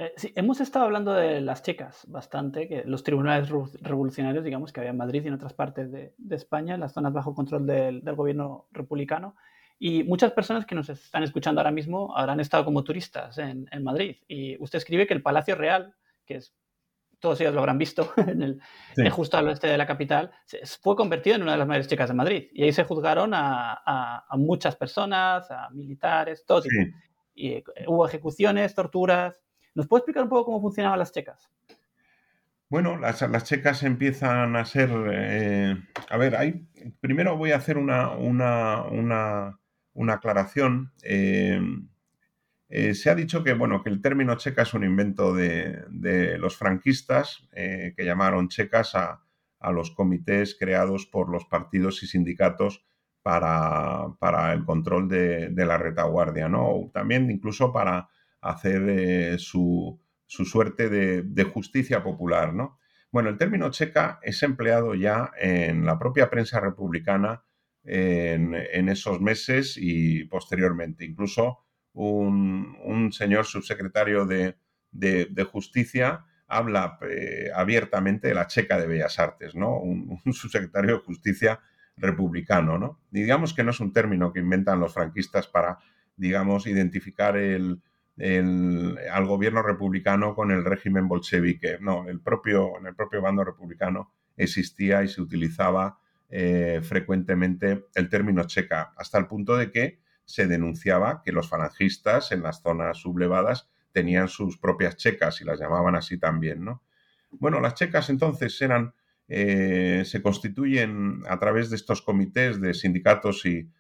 Eh, sí, hemos estado hablando de las checas bastante, que los tribunales revolucionarios, digamos, que había en Madrid y en otras partes de, España, en las zonas bajo control del, gobierno republicano. Y muchas personas que nos están escuchando ahora mismo habrán estado como turistas en, Madrid. Y usted escribe que el Palacio Real, que es todos ellos lo habrán visto, en el, justo al oeste de la capital, fue convertido en una de las mayores checas de Madrid. Y ahí se juzgaron a, muchas personas, a militares, todo Y eh, hubo ejecuciones, torturas. ¿Nos puede explicar un poco cómo funcionaban las checas? Bueno, las, checas empiezan a ser... Eh, a ver, hay, primero voy a hacer una, una, una, aclaración. Eh, eh, se ha dicho que, bueno, que el término checa es un invento de, los franquistas, que llamaron checas a, los comités creados por los partidos y sindicatos para, el control de, de, la retaguardia, ¿no? También incluso para hacer eh, su, suerte de, justicia popular. ¿no? Bueno, el término checa es empleado ya en la propia prensa republicana en, esos meses y posteriormente. Incluso un, señor subsecretario de, Justicia habla eh, abiertamente de la checa de Bellas Artes, ¿no? Un, un, subsecretario de Justicia republicano, ¿no? digamos que no es un término que inventan los franquistas para, digamos, identificar el, al gobierno republicano con el régimen bolchevique. No, el propio, en el propio bando republicano existía y se utilizaba eh, frecuentemente el término checa, hasta el punto de que se denunciaba que los falangistas en las zonas sublevadas tenían sus propias checas y las llamaban así también, ¿no? Bueno, las checas entonces eran, eh, se constituyen a través de estos comités de sindicatos y,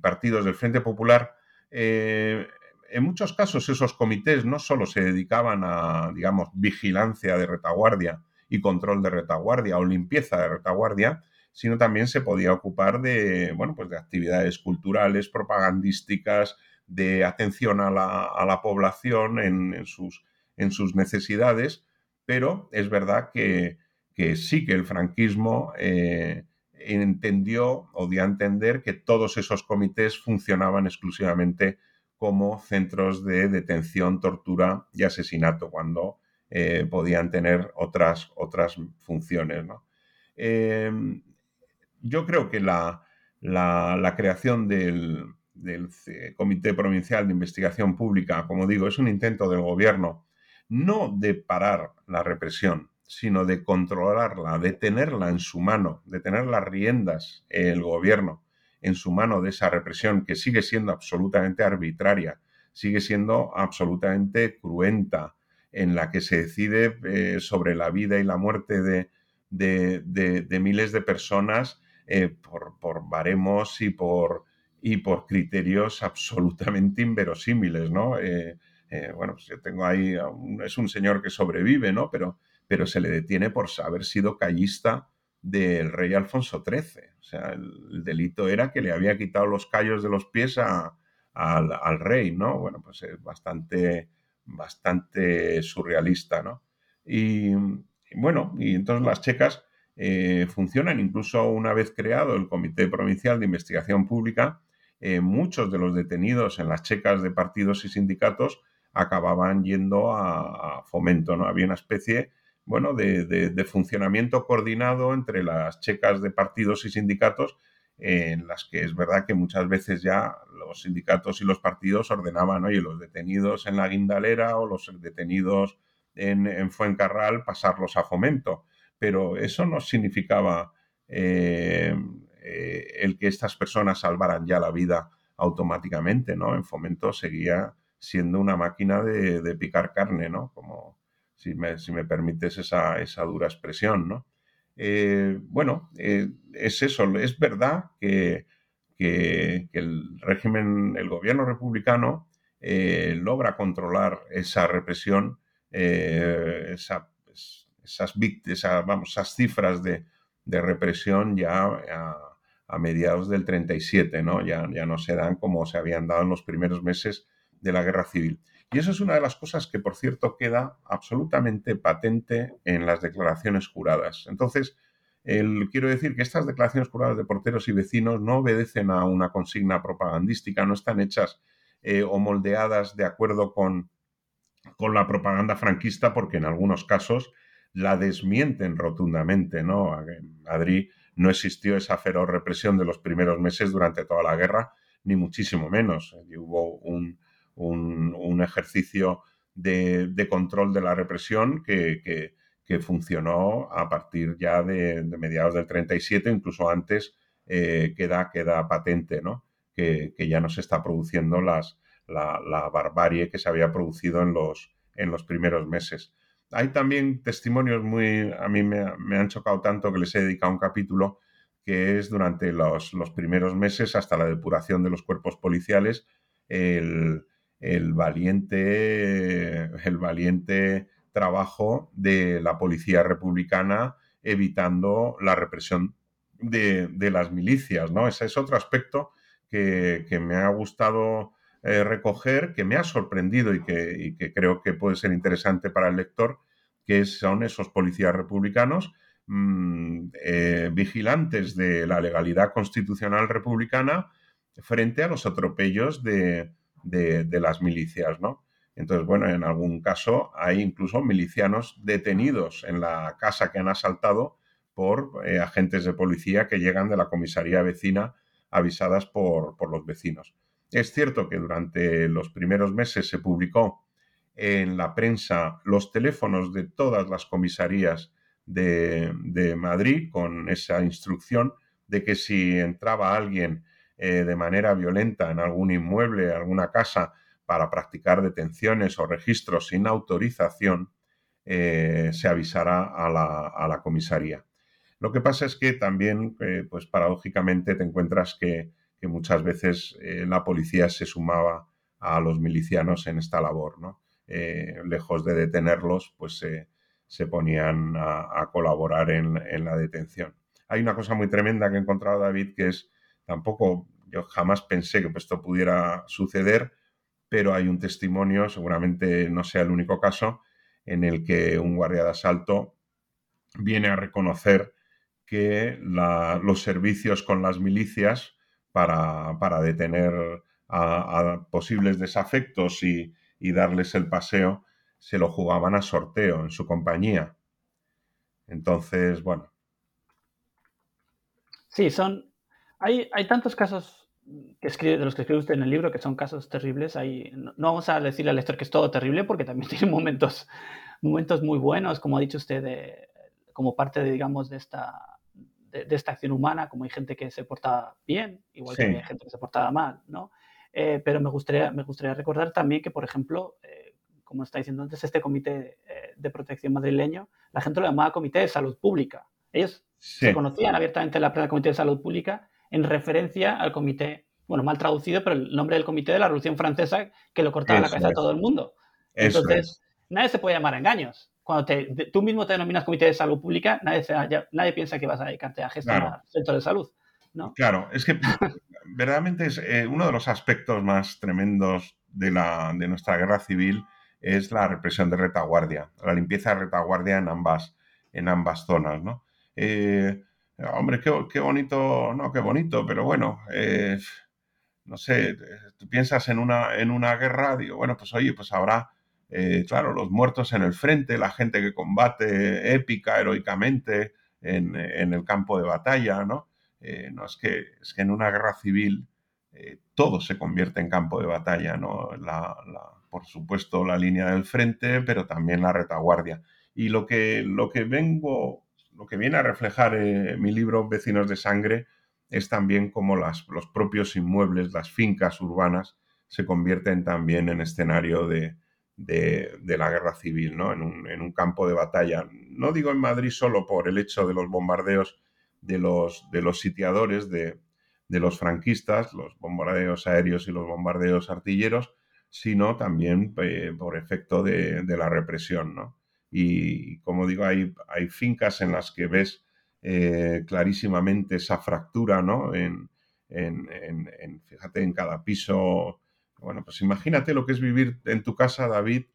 partidos del Frente Popular eh, en muchos casos esos comités no solo se dedicaban a, digamos, vigilancia de retaguardia y control de retaguardia o limpieza de retaguardia, sino también se podía ocupar de, bueno, pues de actividades culturales, propagandísticas, de atención a la, población en, sus, en, sus, necesidades, pero es verdad que, sí que el franquismo eh, entendió o dio a entender que todos esos comités funcionaban exclusivamente como centros de detención, tortura y asesinato, cuando eh, podían tener otras, otras funciones. Em, yo creo que la, creación del, del, Comité Provincial de Investigación Pública, como digo, es un intento del gobierno no de parar la represión, sino de controlarla, de tenerla en su mano, de tener las riendas el gobierno en su mano de esa represión que sigue siendo absolutamente arbitraria, sigue siendo absolutamente cruenta, en la que se decide eh, sobre la vida y la muerte de, de, miles de personas eh, por, por, baremos y por, y por criterios absolutamente inverosímiles, ¿no? Eh, bueno, pues yo tengo ahí, es un señor que sobrevive, ¿no? Pero pero se le detiene por haber sido callista del rey Alfonso XIII. O sea, el, delito era que le había quitado los callos de los pies al, rey, ¿no? Bueno, pues es bastante, bastante surrealista, ¿no? Y, bueno, y entonces las checas eh, funcionan, incluso una vez creado el Comité Provincial de Investigación Pública, eh, muchos de los detenidos en las checas de partidos y sindicatos acababan yendo a, a fomento, ¿no? Había una especie bueno, de, funcionamiento coordinado entre las checas de partidos y sindicatos, en las que es verdad que muchas veces ya los sindicatos y los partidos ordenaban, oye, los detenidos en la guindalera o los detenidos en, Fuencarral, pasarlos a fomento. Pero eso no significaba eh, eh, el que estas personas salvaran ya la vida automáticamente, ¿no? En fomento seguía siendo una máquina de, de picar carne, ¿no? Como, si me, permites esa, dura expresión, ¿no? Eh, bueno, eh, es eso, es verdad que, el régimen, el gobierno republicano eh, logra controlar esa represión, esas, vamos, esas cifras de, represión ya a, mediados del 37, ¿no? Ya, ya no se dan como se habían dado en los primeros meses de la guerra civil. Y eso es una de las cosas que, por cierto, queda absolutamente patente en las declaraciones juradas. Entonces, quiero decir que estas declaraciones juradas de porteros y vecinos no obedecen a una consigna propagandística, no están hechas eh, o moldeadas de acuerdo con, con la propaganda franquista porque en algunos casos la desmienten rotundamente, ¿no? En Madrid no existió esa feroz represión de los primeros meses durante toda la guerra, ni muchísimo menos. hubo un, ejercicio de, control de la represión que, funcionó a partir ya de, mediados del 37, incluso antes eh, queda, queda patente, ¿no? Que, ya no se está produciendo las, la, barbarie que se había producido en los, en los primeros meses. Hay también testimonios muy, a mí me, han chocado tanto que les he dedicado un capítulo, que es durante los, primeros meses hasta la depuración de los cuerpos policiales, el, valiente, el valiente trabajo de la policía republicana evitando la represión de, las milicias, ¿no? Ese es otro aspecto que, que me ha gustado eh, recoger que me ha sorprendido y que, creo que puede ser interesante para el lector, que son esos policías republicanos mm, eh, vigilantes de la legalidad constitucional republicana frente a los atropellos de, las milicias, ¿no? Entonces, bueno, en algún caso hay incluso milicianos detenidos en la casa que han asaltado por eh, agentes de policía que llegan de la comisaría vecina avisadas por los vecinos. Es cierto que durante los primeros meses se publicó en la prensa los teléfonos de todas las comisarías de, Madrid con esa instrucción de que si entraba alguien eh, de manera violenta en algún inmueble, alguna casa, para practicar detenciones o registros sin autorización, eh, se avisará a la, comisaría. Lo que pasa es que también, eh, pues paradójicamente, te encuentras que que muchas veces la policía se sumaba a los milicianos en esta labor, ¿no? Lejos de detenerlos, pues se ponían a, colaborar en, la detención. Hay una cosa muy tremenda que he encontrado, David, que es, tampoco, yo jamás pensé que esto pudiera suceder, pero hay un testimonio, seguramente no sea el único caso, en el que un guardia de asalto viene a reconocer que los servicios con las milicias para, detener a, posibles desafectos y, darles el paseo, se lo jugaban a sorteo en su compañía. Entonces, bueno. Sí, son. Hay, hay tantos casos que escribe, de los que escribe usted en el libro que son casos terribles. Hay, no, vamos a decirle al lector que es todo terrible porque también tiene momentos, momentos muy buenos, como ha dicho usted, como parte de, digamos, de esta de, esta acción humana, como hay gente que se porta bien, igual que hay gente que se portaba mal, ¿no? Eh, pero me gustaría, me gustaría recordar también que, por ejemplo, eh, como está diciendo antes, este comité eh, de protección madrileño, la gente lo llamaba Comité de Salud Pública. Ellos se conocían abiertamente la prensa Comité de Salud Pública en referencia al comité, bueno, mal traducido, pero el nombre del comité de la Revolución Francesa que lo cortaba la cabeza a todo el mundo. Entonces, nadie se puede llamar a engaños cuando tú mismo te denominas Comité de Salud Pública, nadie, nadie piensa que vas a dedicarte a gestionar el sector de salud. ¿no? Claro, es que verdaderamente es eh, uno de los aspectos más tremendos de, la, de nuestra guerra civil es la represión de retaguardia, la limpieza de retaguardia en ambas, en ambas zonas, ¿no? Eh, hombre, qué, bonito, no, qué bonito, pero bueno, eh, no sé, tú piensas en una, en una guerra, digo, bueno, pues oye, pues habrá eh, claro, los muertos en el frente, la gente que combate épica, heroicamente en, el campo de batalla, ¿no? Eh, no es que, es que en una guerra civil eh, todo se convierte en campo de batalla, ¿no? por supuesto, la línea del frente, pero también la retaguardia. Y lo que, lo que vengo, lo que viene a reflejar mi libro Vecinos de Sangre es también las, los propios inmuebles, las fincas urbanas, se convierten también en escenario de, de, la guerra civil, ¿no? En un, campo de batalla. No digo en Madrid solo por el hecho de los bombardeos de los, de sitiadores, de, los franquistas, los bombardeos aéreos y los bombardeos artilleros, sino también eh, por efecto de, la represión, ¿no? Y como digo, hay, hay fincas en las que ves eh, clarísimamente esa fractura, ¿no? En, en, fíjate, en cada piso bueno, pues imagínate lo que es vivir en tu casa, David,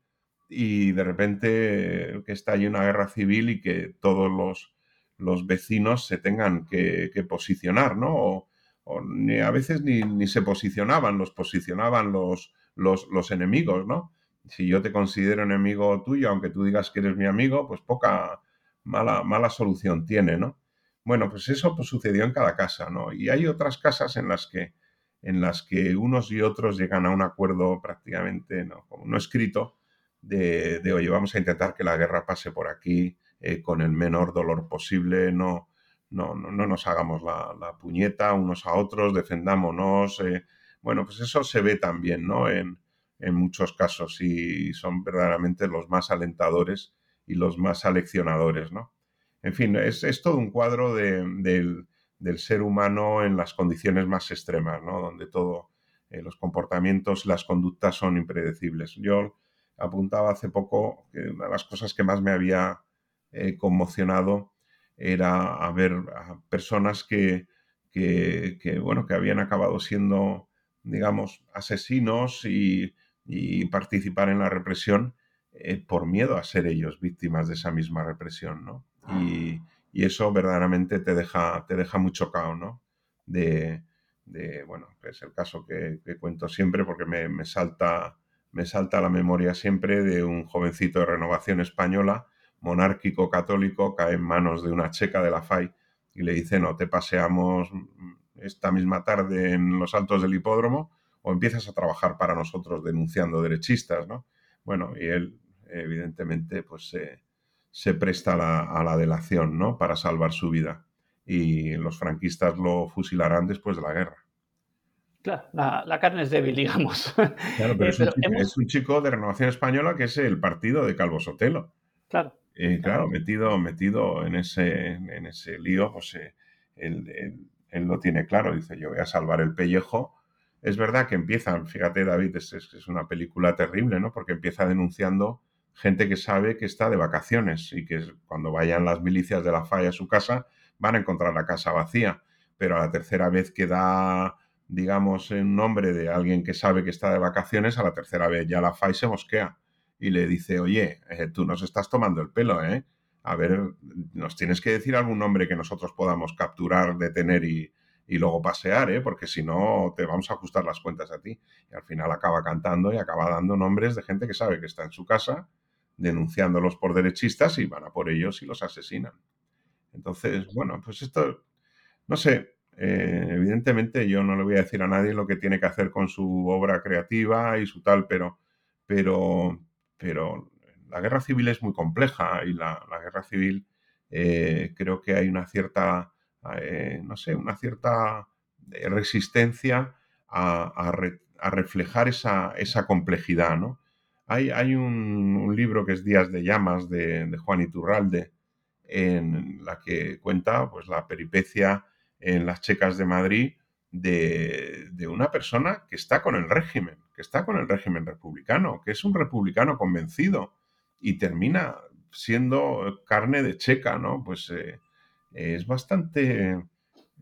y de repente que está ahí una guerra civil y que todos los, los vecinos se tengan que, posicionar, ¿no? O, ni, a veces ni, se posicionaban, los posicionaban los, los, enemigos, ¿no? Si yo te considero enemigo tuyo, aunque tú digas que eres mi amigo, pues poca mala, mala solución tiene, ¿no? Bueno, pues eso pues, sucedió en cada casa, ¿no? Y hay otras casas en las que, en las que unos y otros llegan a un acuerdo prácticamente, ¿no? Como no escrito, de, de, oye, vamos a intentar que la guerra pase por aquí eh, con el menor dolor posible, no, no, no, no nos hagamos la, puñeta unos a otros, defendámonos. Eh. Bueno, pues eso se ve también, ¿no? En, en muchos casos y son verdaderamente los más alentadores y los más aleccionadores, ¿no? En fin, es, es todo un cuadro de, del, del, ser humano en las condiciones más extremas, ¿no? Donde todo, eh, los comportamientos, las conductas son impredecibles. Yo apuntaba hace poco que una de las cosas que más me había eh, conmocionado era a ver a personas que, que, bueno, que habían acabado siendo, digamos, asesinos y, y participar en la represión eh, por miedo a ser ellos víctimas de esa misma represión, ¿no? Y, y eso verdaderamente te deja, te deja muy chocado, ¿no? De, de bueno, es el caso que, que cuento siempre porque me, me, salta, me salta a la memoria siempre de un jovencito de renovación española, monárquico católico, cae en manos de una checa de la FAI y le dice, no, te paseamos esta misma tarde en los altos del hipódromo o empiezas a trabajar para nosotros denunciando derechistas, ¿no? Bueno, y él evidentemente pues se presta a la, a la, delación, ¿no? Para salvar su vida. Y los franquistas lo fusilarán después de la guerra. Claro, la, la carne es débil, digamos. Claro, pero, eh, es, un chico, hemos... es, un chico, de Renovación Española que es el partido de Calvo Sotelo. Claro. Eh, claro, metido, metido en ese, en ese lío, pues eh, él, él, él, lo tiene claro. Dice, yo voy a salvar el pellejo. Es verdad que empiezan, fíjate David, es una película terrible, ¿no? Porque empieza denunciando gente que sabe que está de vacaciones y que cuando vayan las milicias de la falla a su casa van a encontrar la casa vacía. Pero a la tercera vez que da, digamos, un nombre de alguien que sabe que está de vacaciones, a la tercera vez ya la FAI se mosquea y le dice, oye, eh, tú nos estás tomando el pelo, ¿eh? A ver, nos tienes que decir algún nombre que nosotros podamos capturar, detener y, y luego pasear, ¿eh? porque si no te vamos a ajustar las cuentas a ti. Y al final acaba cantando y acaba dando nombres de gente que sabe que está en su casa, denunciándolos por derechistas y van a por ellos y los asesinan. Entonces, bueno, pues esto, no sé, eh, evidentemente yo no le voy a decir a nadie lo que tiene que hacer con su obra creativa y su tal, pero, pero, pero la guerra civil es muy compleja y la, la guerra civil eh, creo que hay una cierta eh, no sé, una cierta eh, resistencia a, a, re, a reflejar esa, esa, complejidad, ¿no? Hay, hay un, libro que es Días de Llamas de, de, Juan Iturralde, en la que cuenta pues, la peripecia en las checas de Madrid de, de, una persona que está con el régimen, que está con el régimen republicano, que es un republicano convencido y termina siendo carne de checa, ¿no? Pues eh, es bastante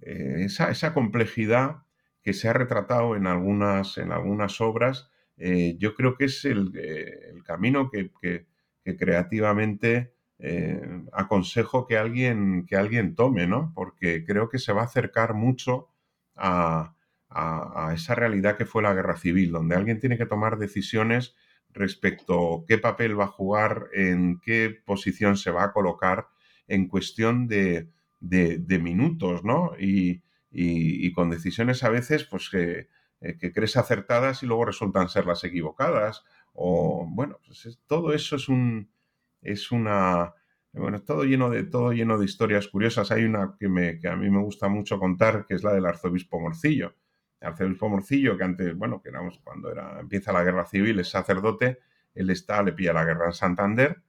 eh, esa, esa, complejidad que se ha retratado en algunas, en algunas obras, eh, yo creo que es el, eh, el camino que, que, creativamente aconsejo que alguien, que alguien tome, ¿no? Porque creo que se va a acercar mucho a, a, a, esa realidad que fue la guerra civil, donde alguien tiene que tomar decisiones respecto a qué papel va a jugar, en qué posición se va a colocar en cuestión de, de, minutos, ¿no? Y, y, con decisiones a veces, pues que, eh, que, crees acertadas y luego resultan ser las equivocadas. O, bueno, pues es, todo eso es un, es una, bueno, todo lleno de, todo lleno de historias curiosas. Hay una que, me, que a mí me gusta mucho contar, que es la del arzobispo Morcillo. El arzobispo Morcillo, que antes, bueno, que éramos cuando era, empieza la guerra civil, es sacerdote, él está, le pilla la guerra en Santander,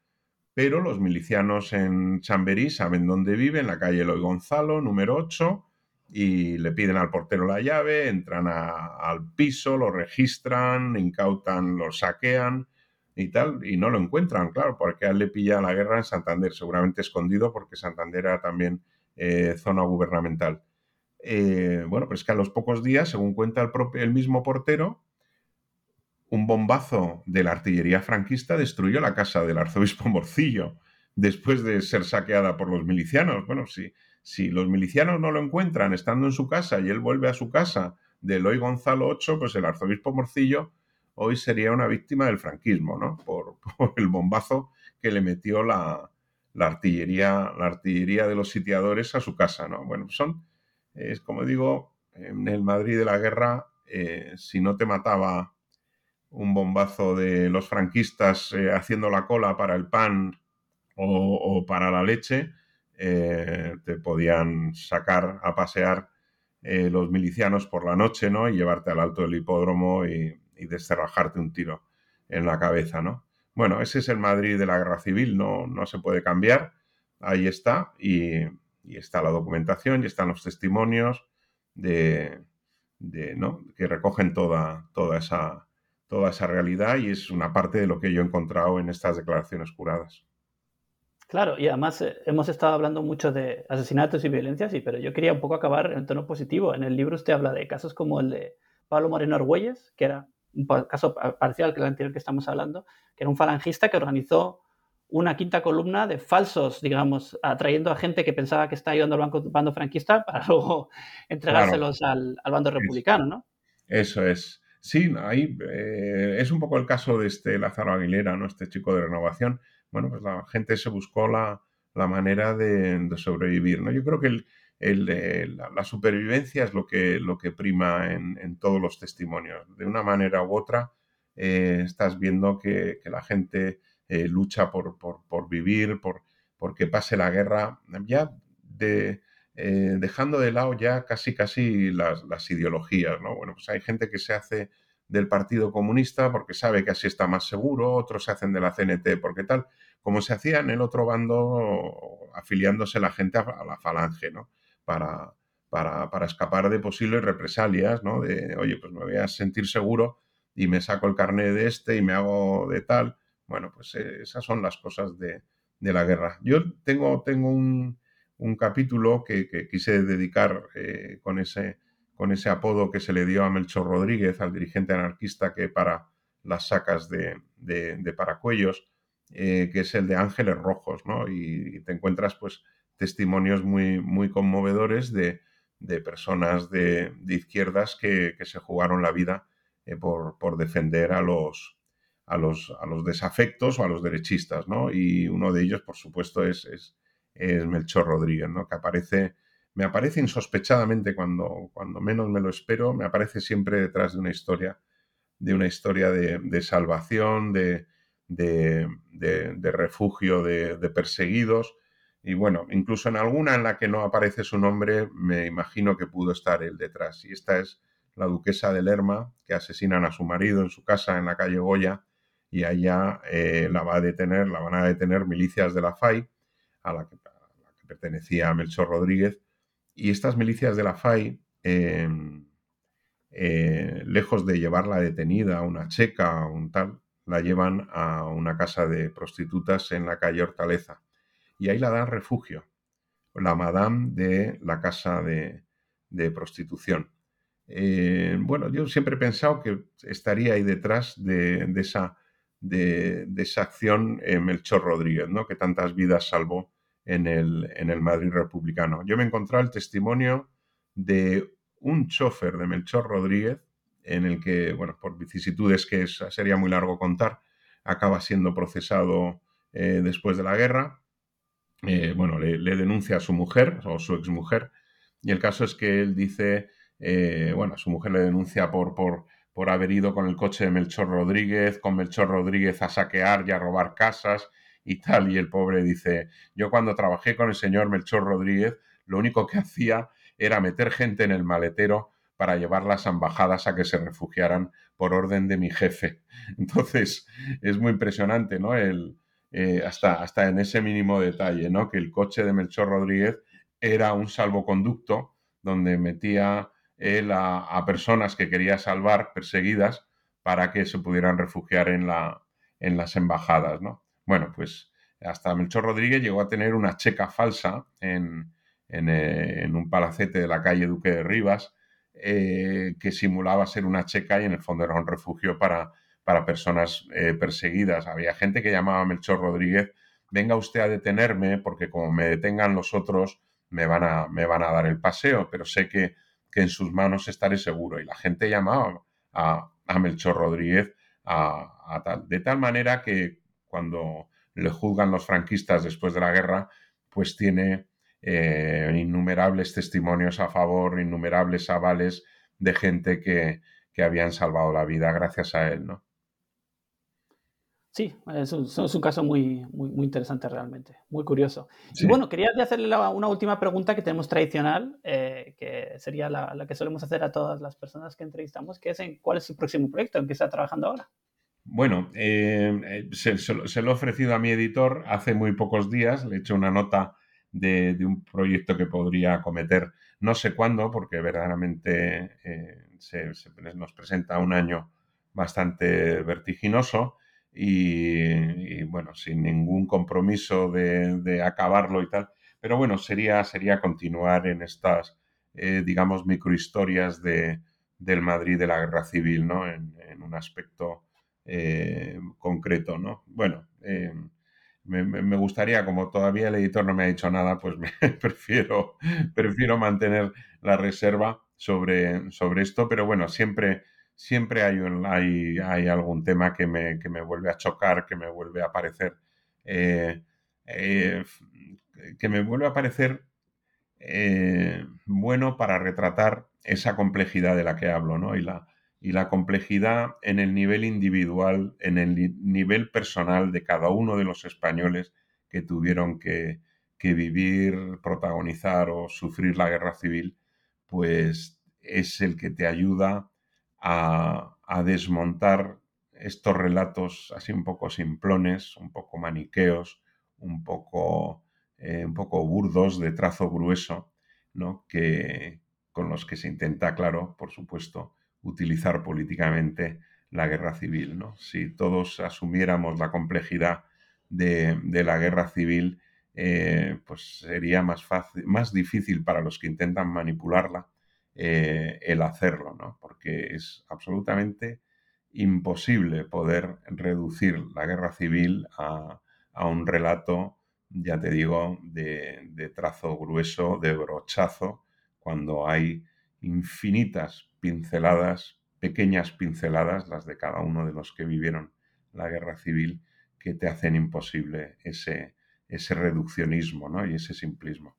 pero los milicianos en Chamberí saben dónde vive, en la calle Eloy Gonzalo, número 8, y le piden al portero la llave, entran al piso, lo registran, incautan, lo saquean y tal, y no lo encuentran, claro, porque él le pilla la guerra en Santander, seguramente escondido porque Santander era también eh, zona gubernamental. Eh, bueno, pues que a los pocos días, según cuenta el, propio, el mismo portero, un bombazo de la artillería franquista destruyó la casa del arzobispo Morcillo después de ser saqueada por los milicianos. Bueno, si, si los milicianos no lo encuentran estando en su casa y él vuelve a su casa de Eloy Gonzalo 8, pues el arzobispo Morcillo hoy sería una víctima del franquismo, ¿no? Por, el bombazo que le metió la, artillería, la artillería de los sitiadores a su casa, ¿no? Bueno, son, es como digo, en el Madrid de la guerra, eh, si no te mataba un bombazo de los franquistas eh, haciendo la cola para el pan o, para la leche, eh, te podían sacar a pasear los milicianos por la noche, ¿no? Y llevarte al alto del hipódromo y, y descerrajarte un tiro en la cabeza, ¿no? Bueno, ese es el Madrid de la guerra civil, no, no se puede cambiar, ahí está, y, está la documentación y están los testimonios de, ¿no? que recogen toda, toda, esa, toda esa realidad y es una parte de lo que yo he encontrado en estas declaraciones curadas. Claro, y además eh, hemos estado hablando mucho de asesinatos y violencias, pero yo quería un poco acabar en tono positivo. En el libro usted habla de casos como el de Pablo Moreno Argüelles, que era un caso parecido al que el anterior que estamos hablando, que era un falangista que organizó una quinta columna de falsos, digamos, atrayendo a gente que pensaba que estaba ayudando al bando franquista para luego entregárselos al, bando republicano, ¿no? Eso es. Sí, ahí eh, es un poco el caso de este Lázaro Aguilera, ¿no? Este chico de renovación. Bueno, pues la gente se buscó la, manera de, sobrevivir, ¿no? Yo creo que el, la, supervivencia es lo que, lo que prima en, todos los testimonios. De una manera u otra, eh, estás viendo que, la gente eh, lucha por, vivir, por, que pase la guerra, ya de, eh, dejando de lado ya casi casi las, las, ideologías, ¿no? Bueno, pues hay gente que se hace del Partido Comunista porque sabe que así está más seguro, otros se hacen de la CNT porque tal, como se hacía en el otro bando afiliándose la gente a la falange, ¿no? para, para, escapar de posibles represalias, ¿no? De, oye, pues me voy a sentir seguro y me saco el carnet de este y me hago de tal. Bueno, pues eh, esas son las cosas de, la guerra. Yo tengo, tengo un, capítulo que, quise dedicar eh, con, ese, con ese apodo que se le dio a Melchor Rodríguez, al dirigente anarquista que para las sacas de, de, paracuellos, eh, que es el de Ángeles Rojos, ¿no? Y, te encuentras, pues, testimonios muy, muy conmovedores de, personas de, izquierdas que, se jugaron la vida eh, por, defender a los, a, los, a los desafectos o a los derechistas, ¿no? Y uno de ellos, por supuesto, es, es, Melchor Rodríguez, ¿no? Que aparece, me aparece insospechadamente cuando, cuando menos me lo espero, me aparece siempre detrás de una historia, de una historia de, salvación, de, de refugio de, perseguidos, y bueno, incluso en alguna en la que no aparece su nombre, me imagino que pudo estar él detrás. Y esta es la duquesa de Lerma, que asesinan a su marido en su casa en la calle Goya, y allá eh, la va a detener, la van a detener milicias de la FAI, a la que, pertenecía Melchor Rodríguez. Y estas milicias de la FAI, em, eh, lejos de llevarla detenida a una checa o un tal, la llevan a una casa de prostitutas en la calle Hortaleza y ahí la dan refugio, la madame de la casa de, prostitución. Eh, bueno, yo siempre he pensado que estaría ahí detrás de, esa, de, esa acción eh, Melchor Rodríguez, ¿no? que tantas vidas salvó en el, en el Madrid republicano. Yo me encontré el testimonio de un chofer de Melchor Rodríguez, en el que, bueno, por vicisitudes que sería muy largo contar, acaba siendo procesado eh, después de la guerra eh, bueno, le, denuncia a su mujer o su exmujer, y el caso es que él dice, eh, bueno, su mujer le denuncia por, por, por haber ido con el coche de Melchor Rodríguez, con Melchor Rodríguez a saquear y a robar casas y tal, y el pobre dice, yo cuando trabajé con el señor Melchor Rodríguez, lo único que hacía era meter gente en el maletero para llevar las embajadas a que se refugiaran por orden de mi jefe. Entonces, es muy impresionante, ¿no? El, eh, hasta, hasta en ese mínimo detalle, ¿no? Que el coche de Melchor Rodríguez era un salvoconducto donde metía él a, personas que quería salvar perseguidas para que se pudieran refugiar en, la, en las embajadas, ¿no? Bueno, pues hasta Melchor Rodríguez llegó a tener una checa falsa en, eh, un palacete de la calle Duque de Rivas eh, que simulaba ser una checa y en el fondo era un refugio para, para personas eh, perseguidas. Había gente que llamaba a Melchor Rodríguez, venga usted a detenerme porque como me detengan los otros me van a, me van a dar el paseo, pero sé que, en sus manos estaré seguro. Y la gente llamaba a, Melchor Rodríguez a, tal. De tal manera que cuando le juzgan los franquistas después de la guerra, pues tiene eh, innumerables testimonios a favor, innumerables avales de gente que, que habían salvado la vida gracias a él, ¿no? Sí, es un, caso muy, muy, interesante realmente, muy curioso. Y bueno, quería hacerle una última pregunta que tenemos tradicional, eh, que sería la, que solemos hacer a todas las personas que entrevistamos, que es en cuál es su próximo proyecto, en qué está trabajando ahora. Bueno, eh, eh, se, lo he ofrecido a mi editor hace muy pocos días, le he hecho una nota de, un proyecto que podría acometer no sé cuándo, porque verdaderamente se, nos presenta un año bastante vertiginoso y, bueno, sin ningún compromiso de, acabarlo y tal. Pero bueno, sería, sería continuar en estas, eh, digamos, microhistorias de, del Madrid de la Guerra Civil, ¿no? En, un aspecto eh, concreto, ¿no? Bueno, eh, me, gustaría, como todavía el editor no me ha dicho nada, pues me prefiero, prefiero mantener la reserva sobre, sobre esto, pero bueno, siempre siempre hay, hay, hay algún tema que me, que me, vuelve a chocar, que me vuelve a parecer, eh, que me vuelve a parecer bueno para retratar esa complejidad de la que hablo, ¿no? Y la, y la complejidad en el nivel individual, en el nivel personal de cada uno de los españoles que tuvieron que, vivir, protagonizar o sufrir la guerra civil, pues es el que te ayuda a, desmontar estos relatos así un poco simplones, un poco maniqueos, un poco, eh, un poco burdos, de trazo grueso, ¿no? que, con los que se intenta, claro, por supuesto, utilizar políticamente la guerra civil. ¿no? Si todos asumiéramos la complejidad de, la guerra civil, eh, pues sería más, fácil, más difícil para los que intentan manipularla eh, el hacerlo, ¿no? Porque es absolutamente imposible poder reducir la guerra civil a, un relato, ya te digo, de, trazo grueso, de brochazo, cuando hay infinitas pinceladas, pequeñas pinceladas, las de cada uno de los que vivieron la guerra civil, que te hacen imposible ese, ese reduccionismo ¿no? y ese simplismo.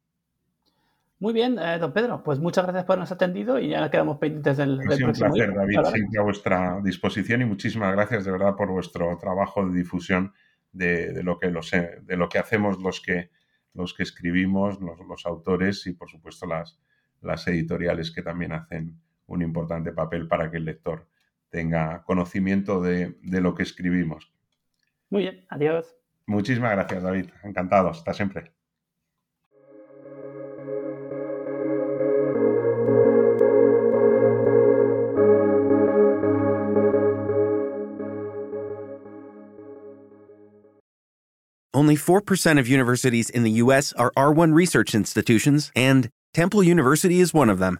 Muy bien, eh, don Pedro, pues muchas gracias por habernos atendido y ya quedamos pendientes del, del un placer, David, siempre a vuestra disposición y muchísimas gracias de verdad por vuestro trabajo de difusión de, lo, que de lo que hacemos los que, los que escribimos, los, autores y por supuesto las, las editoriales que también hacen un importante papel para que el lector tenga conocimiento de, de lo que escribimos. Muy bien, adiós. Muchísimas gracias, David. Encantado. Hasta siempre. Only 4% of universities in the U.S. are R1 research institutions, and Temple University is one of them.